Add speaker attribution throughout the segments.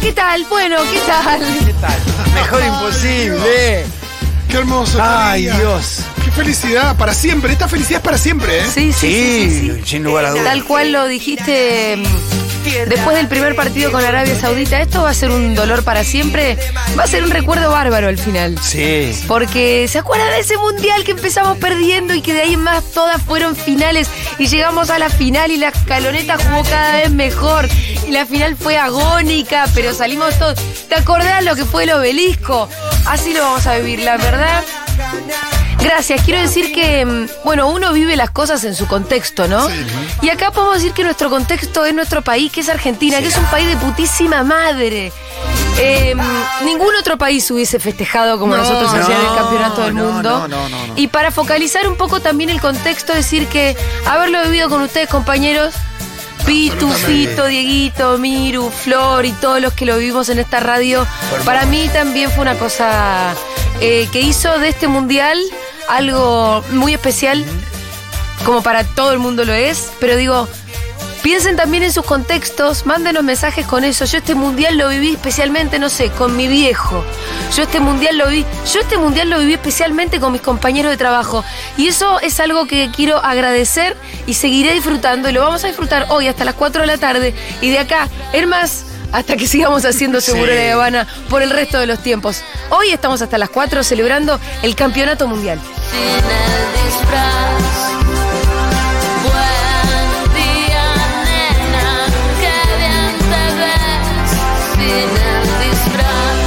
Speaker 1: ¿qué tal? Bueno, ¿qué tal?
Speaker 2: ¿Qué tal? Mejor imposible.
Speaker 3: Qué hermoso.
Speaker 2: Ay. Dios.
Speaker 3: Qué felicidad, para siempre. Esta felicidad es para siempre, ¿eh?
Speaker 1: Sí, sí, sí, sí, sí.
Speaker 2: sin lugar a dudas.
Speaker 1: Tal cual lo dijiste después del primer partido con Arabia Saudita. Esto va a ser un dolor para siempre. Va a ser un recuerdo bárbaro al final.
Speaker 2: Sí.
Speaker 1: Porque se acuerdan de ese mundial que empezamos perdiendo y que de ahí en más todas fueron finales y llegamos a la final y la escaloneta jugó cada vez mejor y la final fue agónica, pero salimos todos. ¿Te acordás lo que fue el obelisco? Así lo vamos a vivir, la verdad. Gracias, quiero decir que, mm, bueno, uno vive las cosas en su contexto, ¿no? Y acá podemos decir que nuestro contexto es nuestro país, que es Argentina, que es un país de putísima madre. Eh, ningún otro país hubiese festejado como
Speaker 3: No,
Speaker 1: nosotros hacían el
Speaker 2: no,
Speaker 1: campeonato del
Speaker 2: no,
Speaker 1: mundo.
Speaker 2: no, no, no, no.
Speaker 1: Y para focalizar un poco también el contexto, decir que haberlo vivido con ustedes, compañeros, Pitu. Fito, Dieguito, Miru, Flor y todos los que lo vivimos en esta radio, para mí también fue una cosa eh, que hizo de este mundial algo muy especial, como para todo el mundo lo es, pero digo, piensen también en sus contextos, mándenos mensajes con eso. Yo este mundial lo viví especialmente, no sé, con mi viejo. Yo este mundial lo vi, yo este mundial lo viví especialmente con mis compañeros de trabajo. Y eso es algo que quiero agradecer y seguiré disfrutando. Y lo vamos a disfrutar hoy hasta las 4 de la tarde. Y de acá, es más, hasta que sigamos haciendo Seguro de Habana por el resto de los tiempos. Hoy estamos hasta las 4 celebrando el campeonato mundial.
Speaker 4: Buen día, nena, qué bien te ves sin el disfraz.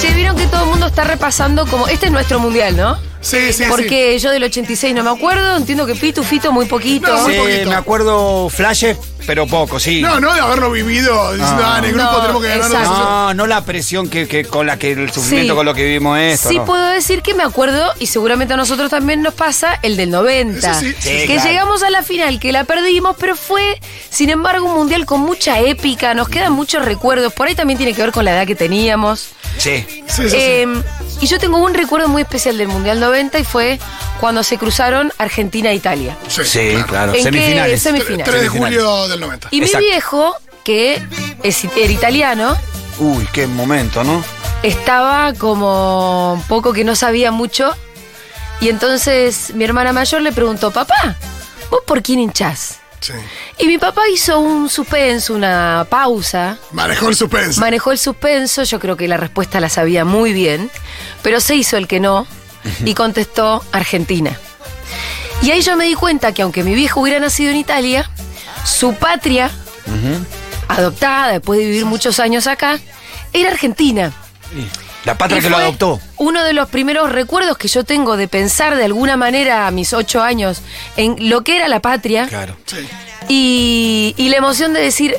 Speaker 1: Che, vieron que todo el mundo está repasando como. Este es nuestro mundial, ¿no?
Speaker 3: Sí, sí,
Speaker 1: Porque yo del 86 no me acuerdo, entiendo que Pitu, Fito muy poquito.
Speaker 3: No, muy
Speaker 2: Sí,
Speaker 3: poquito.
Speaker 2: me acuerdo flashes, pero poco, sí.
Speaker 3: No, no de haberlo vivido. Diciendo,
Speaker 2: Ah.
Speaker 3: en el grupo
Speaker 1: No,
Speaker 3: tenemos que ganar.
Speaker 1: exacto.
Speaker 2: No, no la presión que, que con la que el sufrimiento
Speaker 1: Sí.
Speaker 2: con lo que vivimos esto.
Speaker 1: Sí
Speaker 2: ¿no?
Speaker 1: puedo decir que me acuerdo, y seguramente a nosotros también nos pasa, el del 90.
Speaker 3: Eso sí,
Speaker 2: sí,
Speaker 1: que
Speaker 2: claro.
Speaker 1: llegamos a la final, que la perdimos, pero fue, sin embargo, un mundial con mucha épica, nos quedan muchos recuerdos. Por ahí también tiene que ver con la edad que teníamos.
Speaker 2: Sí.
Speaker 3: Sí, sí, sí.
Speaker 1: Eh, y yo tengo un recuerdo muy especial del Mundial 90 y fue cuando se cruzaron Argentina e Italia.
Speaker 3: Sí,
Speaker 2: Sí, claro.
Speaker 1: ¿En qué
Speaker 2: Semifinales.
Speaker 1: semifinales?
Speaker 3: 3 de
Speaker 2: Semifinales.
Speaker 3: julio del 90.
Speaker 1: Y
Speaker 2: Exacto.
Speaker 1: mi viejo, que es, era italiano,
Speaker 2: Uy, qué momento, ¿no?
Speaker 1: estaba como un poco que no sabía mucho. Y entonces mi hermana mayor le preguntó, papá, ¿vos por quién hinchás?
Speaker 3: Sí.
Speaker 1: Y mi papá hizo un suspenso, una pausa,
Speaker 3: Manejó el suspense.
Speaker 1: manejó el suspenso, yo creo que la respuesta la sabía muy bien, pero se hizo el que no y contestó Argentina. Y ahí yo me di cuenta que aunque mi viejo hubiera nacido en Italia, su patria, adoptada después de vivir muchos años acá, era Argentina.
Speaker 2: La patria
Speaker 1: Y
Speaker 2: que lo adoptó.
Speaker 1: Uno de los primeros recuerdos que yo tengo de pensar de alguna manera a mis ocho años en lo que era la patria
Speaker 2: Claro.
Speaker 3: Sí.
Speaker 1: y, y la emoción de decir,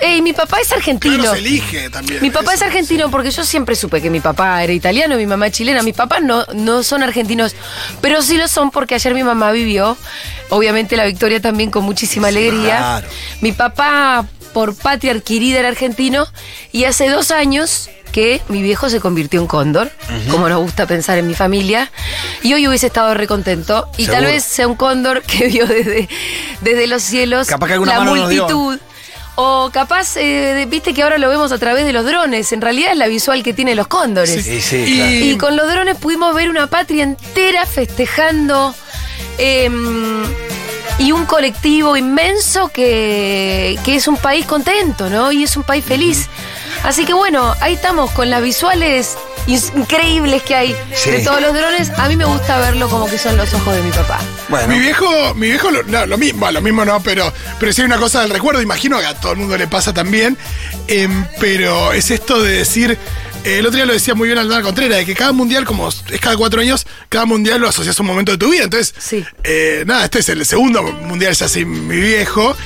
Speaker 1: hey, mi papá es argentino.
Speaker 3: Claro, se elige también.
Speaker 1: Mi papá es argentino porque yo siempre supe que mi papá era italiano, mi mamá es chilena. Mis papás no, no son argentinos, pero sí lo son porque ayer mi mamá vivió, obviamente la victoria también con muchísima alegría.
Speaker 2: claro.
Speaker 1: Mi papá, por patria adquirida, era argentino y hace dos años que mi viejo se convirtió en cóndor, como nos gusta pensar en mi familia, y hoy hubiese estado recontento y tal vez sea un cóndor que vio desde, desde los cielos
Speaker 2: Capaz que alguna
Speaker 1: la
Speaker 2: mano
Speaker 1: multitud. O capaz, eh, de- viste que ahora lo vemos a través de los drones. En realidad es la visual que tienen los cóndores.
Speaker 2: Sí, sí,
Speaker 3: Y-
Speaker 2: claro.
Speaker 1: Y con los drones pudimos ver una patria entera festejando. em, y un colectivo inmenso que, que es un país contento, ¿no? Y es un país feliz. Así que bueno, ahí estamos con las visuales increíbles que hay
Speaker 2: Sí.
Speaker 1: de todos los drones. A mí me gusta verlo como que son los ojos de mi papá.
Speaker 2: Bueno.
Speaker 3: Mi viejo, mi viejo, lo, no, lo mismo, lo mismo no, pero, pero sí hay una cosa del recuerdo, imagino que a todo el mundo le pasa también, em, pero es esto de decir, eh, el otro día lo decía muy bien Aldana Contreras, de que cada mundial, como es cada cuatro años, cada mundial lo asocias a un momento de tu vida, entonces,
Speaker 1: Sí.
Speaker 3: eh, nada, este es el segundo mundial ya sin mi viejo,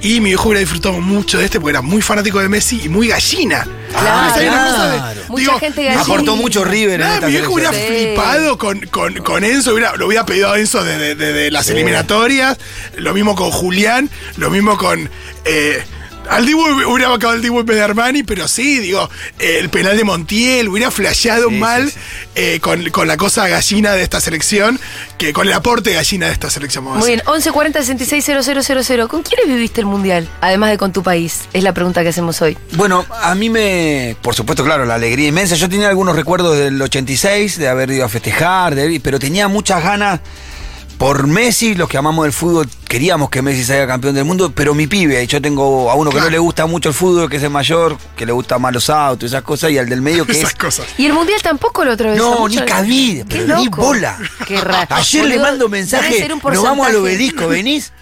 Speaker 3: y mi viejo hubiera disfrutado mucho de este porque era muy fanático de Messi y muy gallina.
Speaker 1: Claro,
Speaker 3: Entonces, hay una cosa de-
Speaker 2: claro.
Speaker 1: Mucha gente gallina.
Speaker 2: Aportó mucho River en
Speaker 3: Nada,
Speaker 2: esta
Speaker 3: mi viejo hubiera.
Speaker 1: Sí.
Speaker 3: flipado con, con, con Enzo, hubiera- lo hubiera pedido a Enzo desde de, de las eliminatorias, lo mismo con Julián, lo mismo con. eh, Al Dibu hubiera bacado el Dibu en vez de Armani, pero sí, digo, el penal de Montiel hubiera flasheado
Speaker 2: Sí,
Speaker 3: mal
Speaker 2: sí, sí.
Speaker 3: eh, con, con la cosa gallina de esta selección, que con el aporte gallina de esta selección. vamos a
Speaker 1: Muy bien,
Speaker 3: decir.
Speaker 1: 11 40 66 000. ¿Con quiénes viviste el mundial? Además de con tu país. Es la pregunta que hacemos hoy.
Speaker 2: Bueno, a mí me. Por supuesto, claro, la alegría inmensa. Yo tenía algunos recuerdos del 86, de haber ido a festejar, de- pero tenía muchas ganas por Messi. Los que amamos el fútbol queríamos que Messi salga campeón del mundo, pero mi pibe, yo tengo a uno que no le gusta mucho el fútbol, que es el mayor, que le gusta más los autos, esas cosas, y al del medio que
Speaker 3: Esas
Speaker 2: es.
Speaker 3: cosas.
Speaker 1: Y el mundial tampoco lo atravesó.
Speaker 2: No,
Speaker 1: mucho.
Speaker 2: ni cabida, ni bola.
Speaker 1: Qué raro.
Speaker 2: Ayer le mando mensaje, nos vamos al obelisco, ¿venís?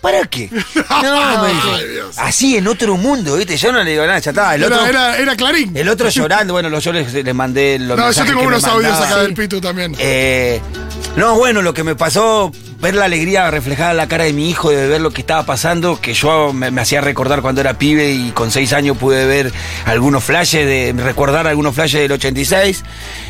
Speaker 2: ¿Para qué? No, me.
Speaker 3: Ay, Dios.
Speaker 2: Así en otro mundo, ¿viste? Yo no le digo nada, ya está. El otro,
Speaker 3: Era, Clarín.
Speaker 2: el otro llorando, bueno, lo- yo les, les mandé los
Speaker 3: no, yo
Speaker 2: mensajes
Speaker 3: tengo
Speaker 2: que me
Speaker 3: unos audios
Speaker 2: mandaba.
Speaker 3: acá del Pitu también.
Speaker 2: Eh, no, bueno, lo que me pasó, ver la alegría reflejada en la cara de mi hijo, de ver lo que estaba pasando, que yo me, hacía recordar cuando era pibe y con seis años pude ver algunos flashes, de recordar algunos flashes del 86.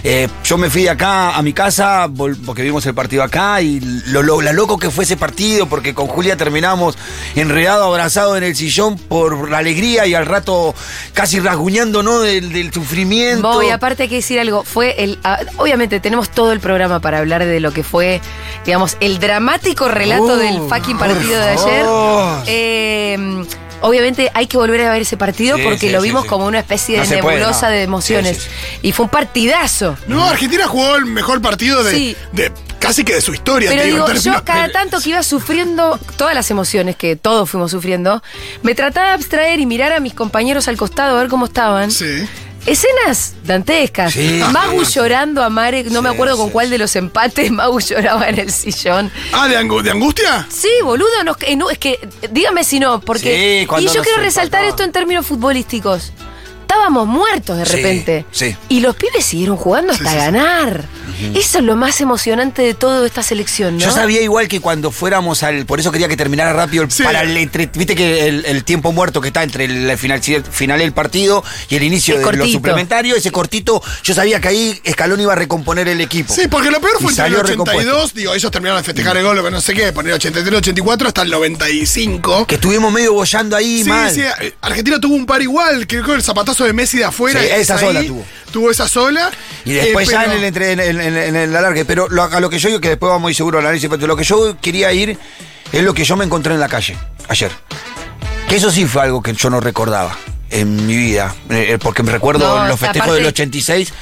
Speaker 2: Eh, yo me fui de acá a mi casa, porque vimos el partido acá, y lo, la loco que fue ese partido, porque con Julia terminamos enredado, abrazado en el sillón por la alegría y al rato casi rasguñando, ¿no? Del, sufrimiento.
Speaker 1: Voy, aparte hay que decir algo, fue el, ah, obviamente tenemos todo el programa para hablar de lo que fue, digamos, el dramático relato
Speaker 2: Oh,
Speaker 1: del fucking partido de ayer. Eh, obviamente hay que volver a ver ese partido
Speaker 2: Sí,
Speaker 1: porque
Speaker 2: sí,
Speaker 1: lo vimos
Speaker 2: sí.
Speaker 1: como una especie
Speaker 2: No
Speaker 1: de
Speaker 2: puede,
Speaker 1: nebulosa
Speaker 2: no.
Speaker 1: de emociones.
Speaker 2: Sí, sí,
Speaker 1: Y fue un partidazo.
Speaker 3: No, Argentina jugó el mejor partido de,
Speaker 1: Sí.
Speaker 3: de casi que de su historia.
Speaker 1: Pero
Speaker 3: digo,
Speaker 1: yo cada tanto que iba sufriendo todas las emociones que todos fuimos sufriendo, me trataba de abstraer y mirar a mis compañeros al costado a ver cómo estaban.
Speaker 3: Sí.
Speaker 1: Escenas dantescas.
Speaker 2: Sí,
Speaker 1: Magu
Speaker 2: sí.
Speaker 1: llorando a Marek, no me acuerdo con cuál de los empates Magu lloraba en el sillón.
Speaker 3: Ah, ¿de, angu- de angustia?
Speaker 1: Sí, boludo, no, eh, no, es que dígame si no, porque
Speaker 2: Sí,
Speaker 1: y yo quiero resaltar esto en términos futbolísticos. Estábamos muertos de
Speaker 2: Sí,
Speaker 1: repente.
Speaker 2: sí.
Speaker 1: Y los pibes siguieron jugando hasta
Speaker 3: sí, sí.
Speaker 1: ganar. Eso es lo más emocionante de toda esta selección, ¿no?
Speaker 2: Yo sabía igual que cuando fuéramos al. Por eso quería que terminara rápido el,
Speaker 3: Sí.
Speaker 2: para el entre- Viste que el, el tiempo muerto que está entre el final, final del partido y el inicio
Speaker 1: Es
Speaker 2: de los suplementarios, ese cortito, yo sabía que ahí Escalón iba a recomponer el equipo.
Speaker 3: Sí, porque lo peor fue entre el
Speaker 2: salió
Speaker 3: 82, digo, ellos terminaron de festejar el gol, lo que no sé qué, poner 83, 84 hasta el 95.
Speaker 2: Que estuvimos medio bollando ahí
Speaker 3: Sí,
Speaker 2: mal.
Speaker 3: sí, eh, Argentina tuvo un par igual, que que el zapatazo de Messi de afuera.
Speaker 2: Sí,
Speaker 3: y
Speaker 2: esa
Speaker 3: ahí
Speaker 2: sola tuvo.
Speaker 3: Tuvo esa sola.
Speaker 2: Y después
Speaker 3: eh,
Speaker 2: ya
Speaker 3: pero-
Speaker 2: en el, entre, en, el- en el- en el alargue. Pero lo- a lo que yo digo, que después vamos a ir seguro al análisis, pero lo que yo quería ir es lo que yo me encontré en la calle ayer. Que eso sí fue algo que yo no recordaba en mi vida. eh, eh, porque me recuerdo
Speaker 1: No,
Speaker 2: los festejos
Speaker 1: aparte-
Speaker 2: del 86.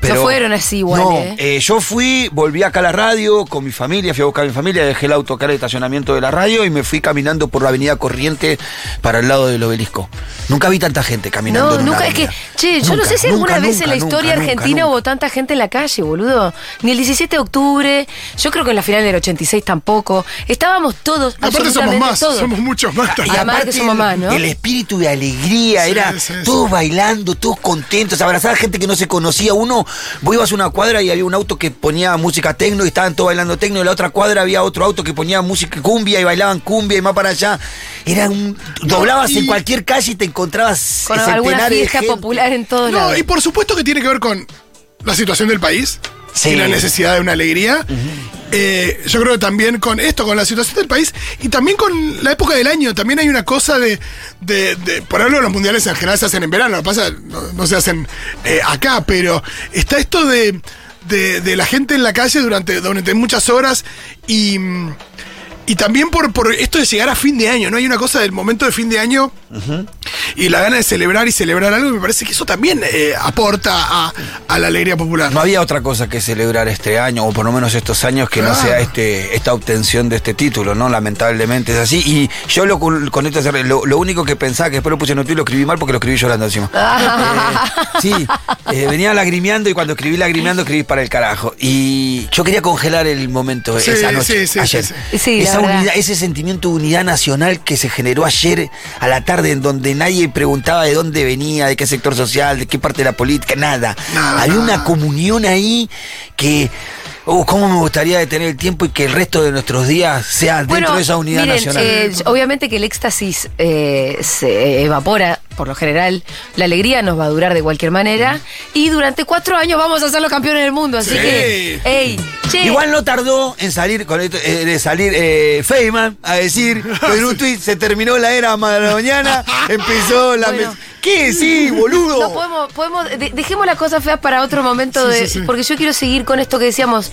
Speaker 2: Pero
Speaker 1: fueron así igual,
Speaker 2: No,
Speaker 1: ¿eh?
Speaker 2: eh, yo fui, volví acá a la radio con mi familia, fui a buscar a mi familia, dejé el auto acá en el estacionamiento de la radio y me fui caminando por la avenida Corriente para el lado del obelisco. Nunca vi tanta gente caminando.
Speaker 1: No,
Speaker 2: en una
Speaker 1: nunca, es que, che, yo no
Speaker 2: Nunca,
Speaker 1: sé si alguna
Speaker 2: nunca,
Speaker 1: vez en la
Speaker 2: nunca,
Speaker 1: historia
Speaker 2: nunca,
Speaker 1: argentina
Speaker 2: nunca.
Speaker 1: hubo tanta gente en la calle, boludo. Ni el 17 de octubre, yo creo que en la final del 86 tampoco. Estábamos todos,
Speaker 3: Aparte somos más,
Speaker 1: todos.
Speaker 3: somos muchos más.
Speaker 2: Y
Speaker 1: Además
Speaker 2: aparte
Speaker 1: que somos
Speaker 2: el,
Speaker 1: más, ¿no?
Speaker 2: el espíritu de alegría,
Speaker 3: Sí,
Speaker 2: era
Speaker 3: sí, sí.
Speaker 2: todos bailando, todos contentos, abrazar a gente que no se conocía. Uno, vos ibas a una cuadra y había un auto que ponía música tecno y estaban todos bailando tecno, y en la otra cuadra había otro auto que ponía música cumbia y bailaban cumbia y más para allá. Era un. doblabas
Speaker 3: y-
Speaker 2: en cualquier calle y te encontrabas
Speaker 1: Con alguna
Speaker 2: de
Speaker 1: fiesta
Speaker 2: gente.
Speaker 1: popular en todos
Speaker 3: No,
Speaker 1: lados.
Speaker 3: y por supuesto que tiene que ver con la situación del país
Speaker 2: Sí.
Speaker 3: y la necesidad de una alegría. Eh, yo creo que también con esto, con la situación del país y también con la época del año, también hay una cosa de, de, de- por ejemplo, los mundiales en general se hacen en verano, lo que pasa no, no se hacen eh, acá, pero está esto de, de, de la gente en la calle durante, durante muchas horas y, y también por, por esto de llegar a fin de año, ¿no? Hay una cosa del momento de fin de año y la gana de celebrar y celebrar algo, y me parece que eso también eh, aporta a, a la alegría popular.
Speaker 2: No había otra cosa que celebrar este año, o por lo menos estos años, que no sea este, esta obtención de este título, ¿no? Lamentablemente es así. Y yo lo, con esto lo, lo único que pensaba, que después lo puse en Twitter y lo escribí mal porque lo escribí llorando encima. Eh, sí, eh, venía lagrimeando y cuando escribí lagrimeando escribí para el carajo. Y yo quería congelar el momento
Speaker 3: Sí,
Speaker 2: esa noche,
Speaker 3: sí, sí,
Speaker 2: ayer.
Speaker 3: sí,
Speaker 1: sí. Sí, la
Speaker 2: Esa unidad, ese sentimiento de unidad nacional que se generó ayer a la tarde en donde nadie preguntaba de dónde venía, de qué sector social, de qué parte de la política, nada.
Speaker 3: Nada,
Speaker 2: Había una comunión ahí que, oh, cómo me gustaría detener el tiempo y que el resto de nuestros días sea dentro de esa unidad
Speaker 1: miren,
Speaker 2: nacional.
Speaker 1: eh, obviamente que el éxtasis eh, se evapora por lo general, la alegría nos va a durar de cualquier manera. Y durante cuatro años vamos a ser los campeones del mundo. Así
Speaker 3: Sí.
Speaker 1: que, ey, che.
Speaker 2: Igual no tardó en salir con esto, eh, de salir eh, Feynman a decir en un tuit se terminó la era mañana, empezó la
Speaker 1: Bueno.
Speaker 2: ¿Qué? Sí, boludo.
Speaker 1: No podemos, podemos de- dejemos las cosas feas para otro momento,
Speaker 3: Sí,
Speaker 1: de,
Speaker 3: sí, sí.
Speaker 1: porque yo quiero seguir con esto que decíamos.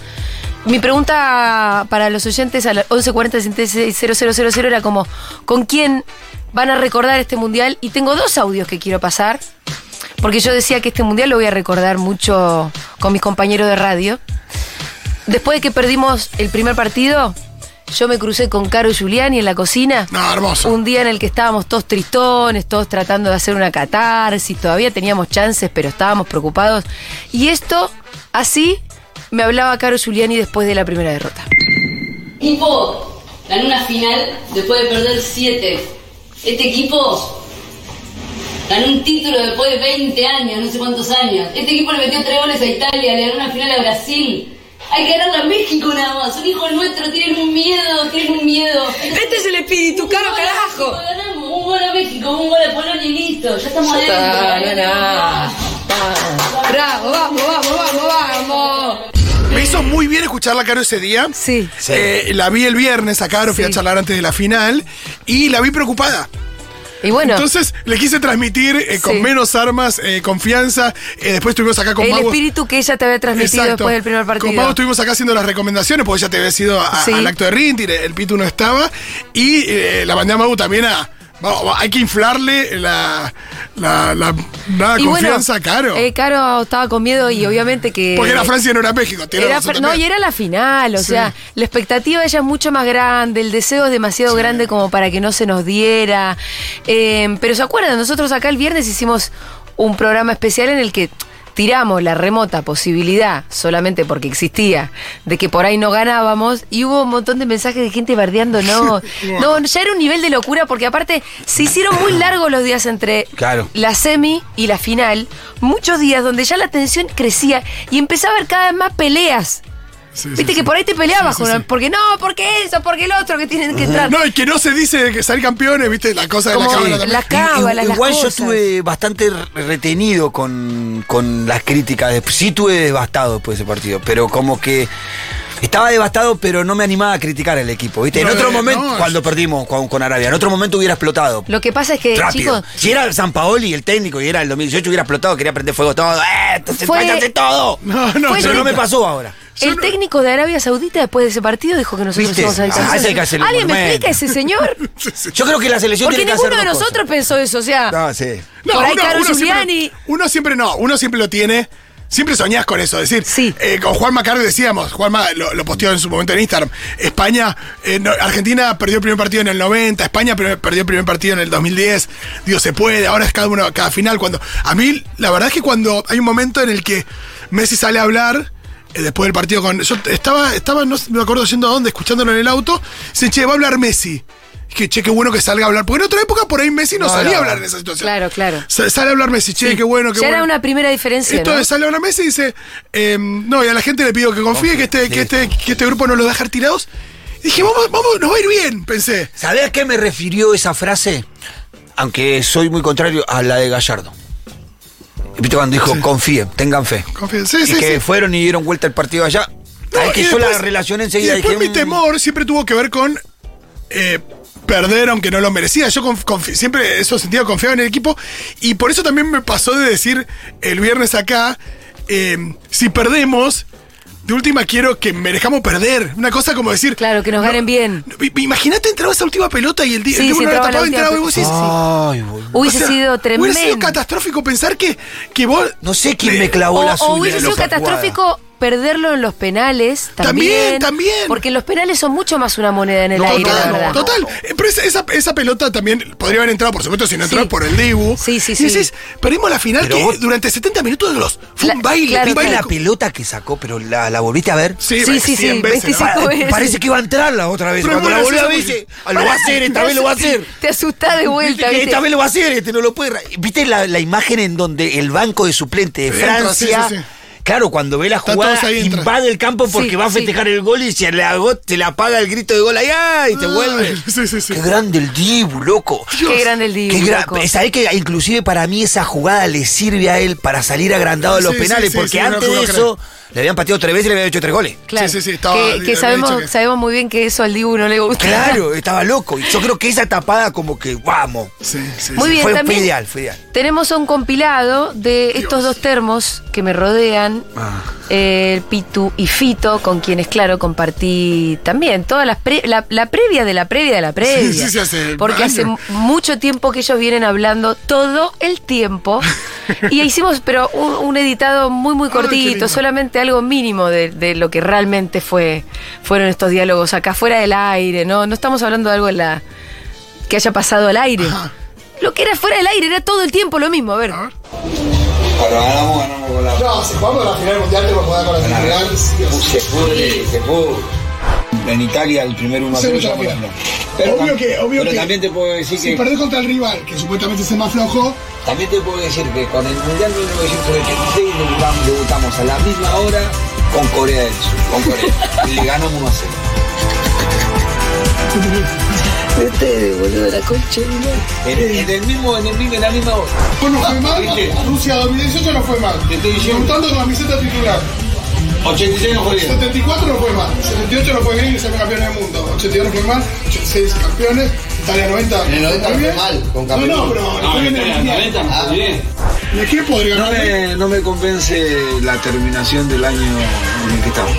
Speaker 1: Mi pregunta para los oyentes al 1140 0000 era como, ¿con quién van a recordar este mundial? Y tengo dos audios que quiero pasar, porque yo decía que este mundial lo voy a recordar mucho con mis compañeros de radio. Después de que perdimos el primer partido, yo me crucé con Caro Giuliani en la cocina.
Speaker 3: No, hermoso.
Speaker 1: Un día en el que estábamos todos tristones, todos tratando de hacer una catarsis, todavía teníamos chances, pero estábamos preocupados. Y esto, así, me hablaba Caro Giuliani después de la primera derrota.
Speaker 5: equipo ganó una final después de perder 7. Este equipo ganó un título después de 20 años, no sé cuántos años. Este equipo le metió 3 goles a Italia, le ganó una final a Brasil. Hay que ganarle a México nada más. Son hijos nuestros, tienen un miedo, tienen un miedo.
Speaker 1: Este es el espíritu,
Speaker 5: México, Ganamos, un gol a México, un gol a Polonia y listo. Ya estamos adentro.
Speaker 1: Bravo, vamos, vamos, vamos, vamos.
Speaker 3: Me hizo muy bien escucharla Caro ese día.
Speaker 1: Sí.
Speaker 2: Sí.
Speaker 3: Eh, la vi el viernes a Caro, fui
Speaker 1: Sí.
Speaker 3: a charlar antes de la final y la vi preocupada.
Speaker 1: Y bueno,
Speaker 3: Entonces le quise transmitir eh, con
Speaker 1: Sí.
Speaker 3: menos armas, eh, confianza. Eh, después estuvimos acá con
Speaker 1: el
Speaker 3: Mago.
Speaker 1: espíritu que ella te había transmitido
Speaker 3: Exacto.
Speaker 1: después del primer partido.
Speaker 3: Con Mago estuvimos acá haciendo las recomendaciones, porque ya te había sido
Speaker 1: Sí.
Speaker 3: al acto de Rintir, el Pitu no estaba. Y la mandé a Mago también a. hay que inflarle la, la,
Speaker 1: bueno,
Speaker 3: confianza a Caro.
Speaker 1: eh, Caro estaba con miedo y obviamente que.
Speaker 3: porque era Francia y no era México.
Speaker 1: Era no, y era la final, o
Speaker 3: Sí.
Speaker 1: sea, la expectativa de ella es mucho más grande, el deseo es demasiado grande como para que no se nos diera. Eh, pero se acuerdan, nosotros acá el viernes hicimos un programa especial en el que tiramos la remota posibilidad, solamente porque existía, de que por ahí no ganábamos, y hubo un montón de mensajes de gente bardeando, no, no, ya era un nivel de locura, porque aparte se hicieron muy largos los días entre
Speaker 2: Claro.
Speaker 1: la semi y la final, muchos días donde ya la tensión crecía y empezaba a haber cada vez más peleas.
Speaker 3: Sí,
Speaker 1: Viste
Speaker 3: sí.
Speaker 1: que por ahí te peleabas
Speaker 3: sí.
Speaker 1: porque no, porque eso, porque el otro que tienen que entrar.
Speaker 3: No, y que no se dice que salir campeones, viste, la cosa de la
Speaker 1: cábala, las
Speaker 2: Igual yo
Speaker 1: cosas.
Speaker 2: estuve bastante re- retenido con, con las críticas. Sí estuve devastado después de ese partido, pero como que estaba devastado, pero no me animaba a criticar al equipo. ¿viste? En otro momento,
Speaker 3: no,
Speaker 2: cuando perdimos con, con Arabia, en otro momento hubiera explotado.
Speaker 1: Lo que pasa es que,
Speaker 2: Rápido.
Speaker 1: chicos,
Speaker 2: si era el San Paoli, el técnico, y era el 2018, hubiera explotado, quería prender fuego todo. ¡Eh!
Speaker 1: Fue-
Speaker 2: todo.
Speaker 3: No, no,
Speaker 2: pero no me pasó ahora.
Speaker 1: el técnico de Arabia Saudita después de ese partido dijo que nosotros
Speaker 2: ¿Viste?
Speaker 1: íbamos a
Speaker 2: Ah, hay que
Speaker 1: ¿Alguien me explica ese señor?
Speaker 2: Yo creo que la selección
Speaker 1: Porque
Speaker 2: tiene que hacer
Speaker 1: ninguno de nosotros
Speaker 2: cosas.
Speaker 1: pensó eso, o sea,
Speaker 2: No, sí.
Speaker 3: No,
Speaker 1: por ahí
Speaker 3: siempre, uno siempre no, uno siempre lo tiene. Siempre soñás con eso, es decir,
Speaker 1: Sí.
Speaker 3: eh, con Juan Macardi decíamos, Juanma lo, lo posteó en su momento en Instagram, España, eh, no, Argentina perdió el primer partido en el 90, España per- perdió el primer partido en el 2010, digo, se puede, ahora es cada uno, cada final, cuando, a mí, la verdad es que cuando hay un momento en el que Messi sale a hablar, eh, después del partido con, yo estaba, estaba, no me acuerdo yendo a dónde, escuchándolo en el auto, dice, che, va a hablar Messi. Que che, qué bueno que salga a hablar. Porque en otra época por ahí Messi no,
Speaker 2: No,
Speaker 3: salía
Speaker 2: no.
Speaker 3: a hablar en esa situación.
Speaker 1: Claro, claro.
Speaker 3: Sa- Sale a hablar Messi, che, qué bueno, qué
Speaker 1: ya
Speaker 3: bueno.
Speaker 1: era una primera diferencia,
Speaker 3: Esto sale a hablar Messi y dice, eh, no, y a la gente le pido que confíe, que, este,
Speaker 2: sí.
Speaker 3: que, este, que este grupo no los va a dejar tirados. Y dije, vamos, vamos, nos va a ir bien, pensé.
Speaker 2: ¿Sabés a qué me refirió esa frase? Aunque soy muy contrario a la de Gallardo. ¿Viste cuando dijo, confíen, tengan fe?
Speaker 3: Confíen. Sí,
Speaker 2: y
Speaker 3: sí,
Speaker 2: que
Speaker 3: sí.
Speaker 2: fueron y dieron vuelta el partido allá.
Speaker 3: No,
Speaker 2: que
Speaker 3: y
Speaker 2: yo la
Speaker 3: después-
Speaker 2: relacioné
Speaker 3: Y
Speaker 2: enseguida.
Speaker 3: después
Speaker 2: dije,
Speaker 3: mi
Speaker 2: mm,
Speaker 3: temor siempre tuvo que ver con eh, perder aunque no lo merecía. Yo siempre eso sentía confiaba en el equipo. Y por eso también me pasó de decir el viernes acá, eh, si perdemos, de última quiero que merezcamos perder. Una cosa como decir...
Speaker 1: Claro, que nos ganen bien.
Speaker 3: Imagínate entraba esa última pelota y el, di-
Speaker 1: Sí,
Speaker 3: el tipo
Speaker 1: sí,
Speaker 3: no la tapaba, entraba y vos
Speaker 1: pelota.
Speaker 3: decís,
Speaker 2: Ay, boludo.
Speaker 1: Hubiese
Speaker 3: o sea,
Speaker 1: sido tremendo.
Speaker 3: Hubiera sido catastrófico pensar que, que vos.
Speaker 2: No sé quién me clavó
Speaker 1: o,
Speaker 2: la
Speaker 1: o
Speaker 2: suya.
Speaker 1: hubiese
Speaker 2: en
Speaker 1: sido catastrófico perderlo en los penales también.
Speaker 3: También, también.
Speaker 1: Porque los penales son mucho más una moneda en el
Speaker 2: No,
Speaker 1: aire,
Speaker 3: Total,
Speaker 1: la verdad.
Speaker 3: total. Eh, Pero esa, esa, esa pelota también podría haber entrado, por supuesto, si no entró
Speaker 1: Sí.
Speaker 3: por el Dibu.
Speaker 1: Sí, sí,
Speaker 3: y
Speaker 1: sí.
Speaker 3: decís, perdimos la final
Speaker 2: Pero
Speaker 3: que
Speaker 2: vos-
Speaker 3: durante 70 minutos de los. Fue
Speaker 1: La-
Speaker 3: un baile,
Speaker 1: claro,
Speaker 3: un
Speaker 2: ¿Viste
Speaker 3: baile.
Speaker 2: la pelota que sacó, pero la, la volviste a ver?
Speaker 3: Sí,
Speaker 1: Sí, sí,
Speaker 3: 100
Speaker 1: sí,
Speaker 3: veces,
Speaker 1: 25
Speaker 3: ¿no?
Speaker 2: Pa-
Speaker 1: veces.
Speaker 2: Parece que iba a entrar la otra vez.
Speaker 3: Pero
Speaker 2: Cuando la volvió a ver, dice, "Ah, lo va a hacer, esta vez lo va a hacer.
Speaker 1: Te asustás de vuelta,
Speaker 2: esta vez lo va a hacer, este no lo puede. ¿Viste la, la imagen en donde el banco de suplente de Francia
Speaker 3: sí, sí, sí.
Speaker 2: Claro, cuando ve la jugada,
Speaker 3: ahí
Speaker 2: invade el campo porque
Speaker 1: Sí,
Speaker 2: va a
Speaker 1: sí.
Speaker 2: festejar el gol y se le, se le apaga el grito de gol allá y te vuelve.
Speaker 3: Sí, sí, sí.
Speaker 2: Qué grande el Dibu, loco.
Speaker 1: Qué grande el
Speaker 2: Qué
Speaker 1: Dibu,
Speaker 2: gra-
Speaker 1: loco.
Speaker 2: ¿Sabés que inclusive para mí esa jugada le sirve a él para salir agrandado de los
Speaker 3: Sí,
Speaker 2: penales?
Speaker 3: sí, sí,
Speaker 2: porque
Speaker 3: sí,
Speaker 2: antes
Speaker 3: no,
Speaker 2: de eso le habían pateado tres veces y le habían hecho tres goles.
Speaker 1: Claro.
Speaker 3: Sí, sí, sí, estaba-
Speaker 1: que, que sabemos,
Speaker 3: que-
Speaker 1: sabemos muy bien que eso al Dibu no le gusta.
Speaker 2: Claro, estaba loco. Y yo creo que esa tapada como que, vamos.
Speaker 3: Sí, sí,
Speaker 1: Muy
Speaker 3: sí.
Speaker 1: bien,
Speaker 2: fue, fue
Speaker 1: también
Speaker 2: ideal, fue ideal.
Speaker 1: tenemos un compilado de estos dos termos que me rodean,
Speaker 2: Ah.
Speaker 1: el Pitu y Fito, con quienes, claro, compartí también toda las pre- la, la previa de la previa de la previa.
Speaker 3: sí, sí, hace
Speaker 1: Porque hace mucho tiempo que ellos vienen hablando todo el tiempo. y hicimos, pero un, un editado muy, muy
Speaker 3: qué
Speaker 1: cortito, solamente algo mínimo de, de lo que realmente fue fueron estos diálogos acá fuera del aire, ¿no? No estamos hablando de algo en la que haya pasado al aire.
Speaker 3: Ajá.
Speaker 1: Lo que era fuera del aire era todo el tiempo lo mismo, a ver.
Speaker 3: A ver.
Speaker 2: Pero ganamos, ganamos con la.
Speaker 3: No, si jugamos la final mundial, te vas a jugar con la sí.
Speaker 2: Se puede, se puede. En Italia el primer 1
Speaker 3: Sí, mucho la
Speaker 2: Pero,
Speaker 3: Obvio que- obvio
Speaker 2: pero
Speaker 3: que-
Speaker 2: también te puedo decir
Speaker 3: Si
Speaker 2: que
Speaker 3: perdés contra el rival, que supuestamente es el más flojo,
Speaker 2: también te puedo decir que con el Mundial 1986 debutamos, debutamos a la misma hora con Corea del Sur, con Corea. y le ganamos 1 a 0. Ustedes, boludo, la concha en, en el mismo, en el mismo, en la misma hora.
Speaker 3: pues no fue mal.
Speaker 2: ¿Viste?
Speaker 3: Rusia 2018 no fue mal.
Speaker 2: Te estoy diciendo.
Speaker 3: Preguntando con la camiseta titular.
Speaker 2: 86 no fue bien.
Speaker 3: 74 no fue mal. 78 no fue bien y somos campeones del mundo. 82 no fue mal. 86 campeones. Italia 90.
Speaker 6: En el 90
Speaker 3: ¿Está bien?
Speaker 6: fue mal, con
Speaker 3: No, no,
Speaker 6: campeón.
Speaker 3: pero no fue bien en el mundial. ¿Y a quién podría
Speaker 2: No me, no me convence la terminación del año en el que estamos.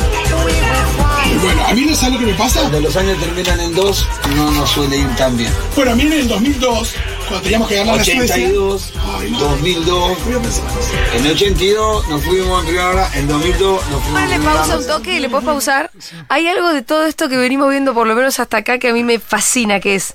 Speaker 3: Bueno, a mí no sabe lo que me pasa.
Speaker 2: Cuando los años terminan en dos, no nos suele ir tan bien.
Speaker 3: Bueno, a mí en el 2002, cuando teníamos que ganar a Suecia.
Speaker 2: 82,
Speaker 3: Ay, no.
Speaker 2: 2002.
Speaker 3: Voy a pensar.
Speaker 2: En el 82 nos fuimos en primera hora, en 2002 nos fuimos
Speaker 1: Ponle
Speaker 2: primera
Speaker 1: pausa un toque, le puedes pausar. Hay algo de todo esto que venimos viendo, por lo menos hasta acá, que a mí me fascina, que es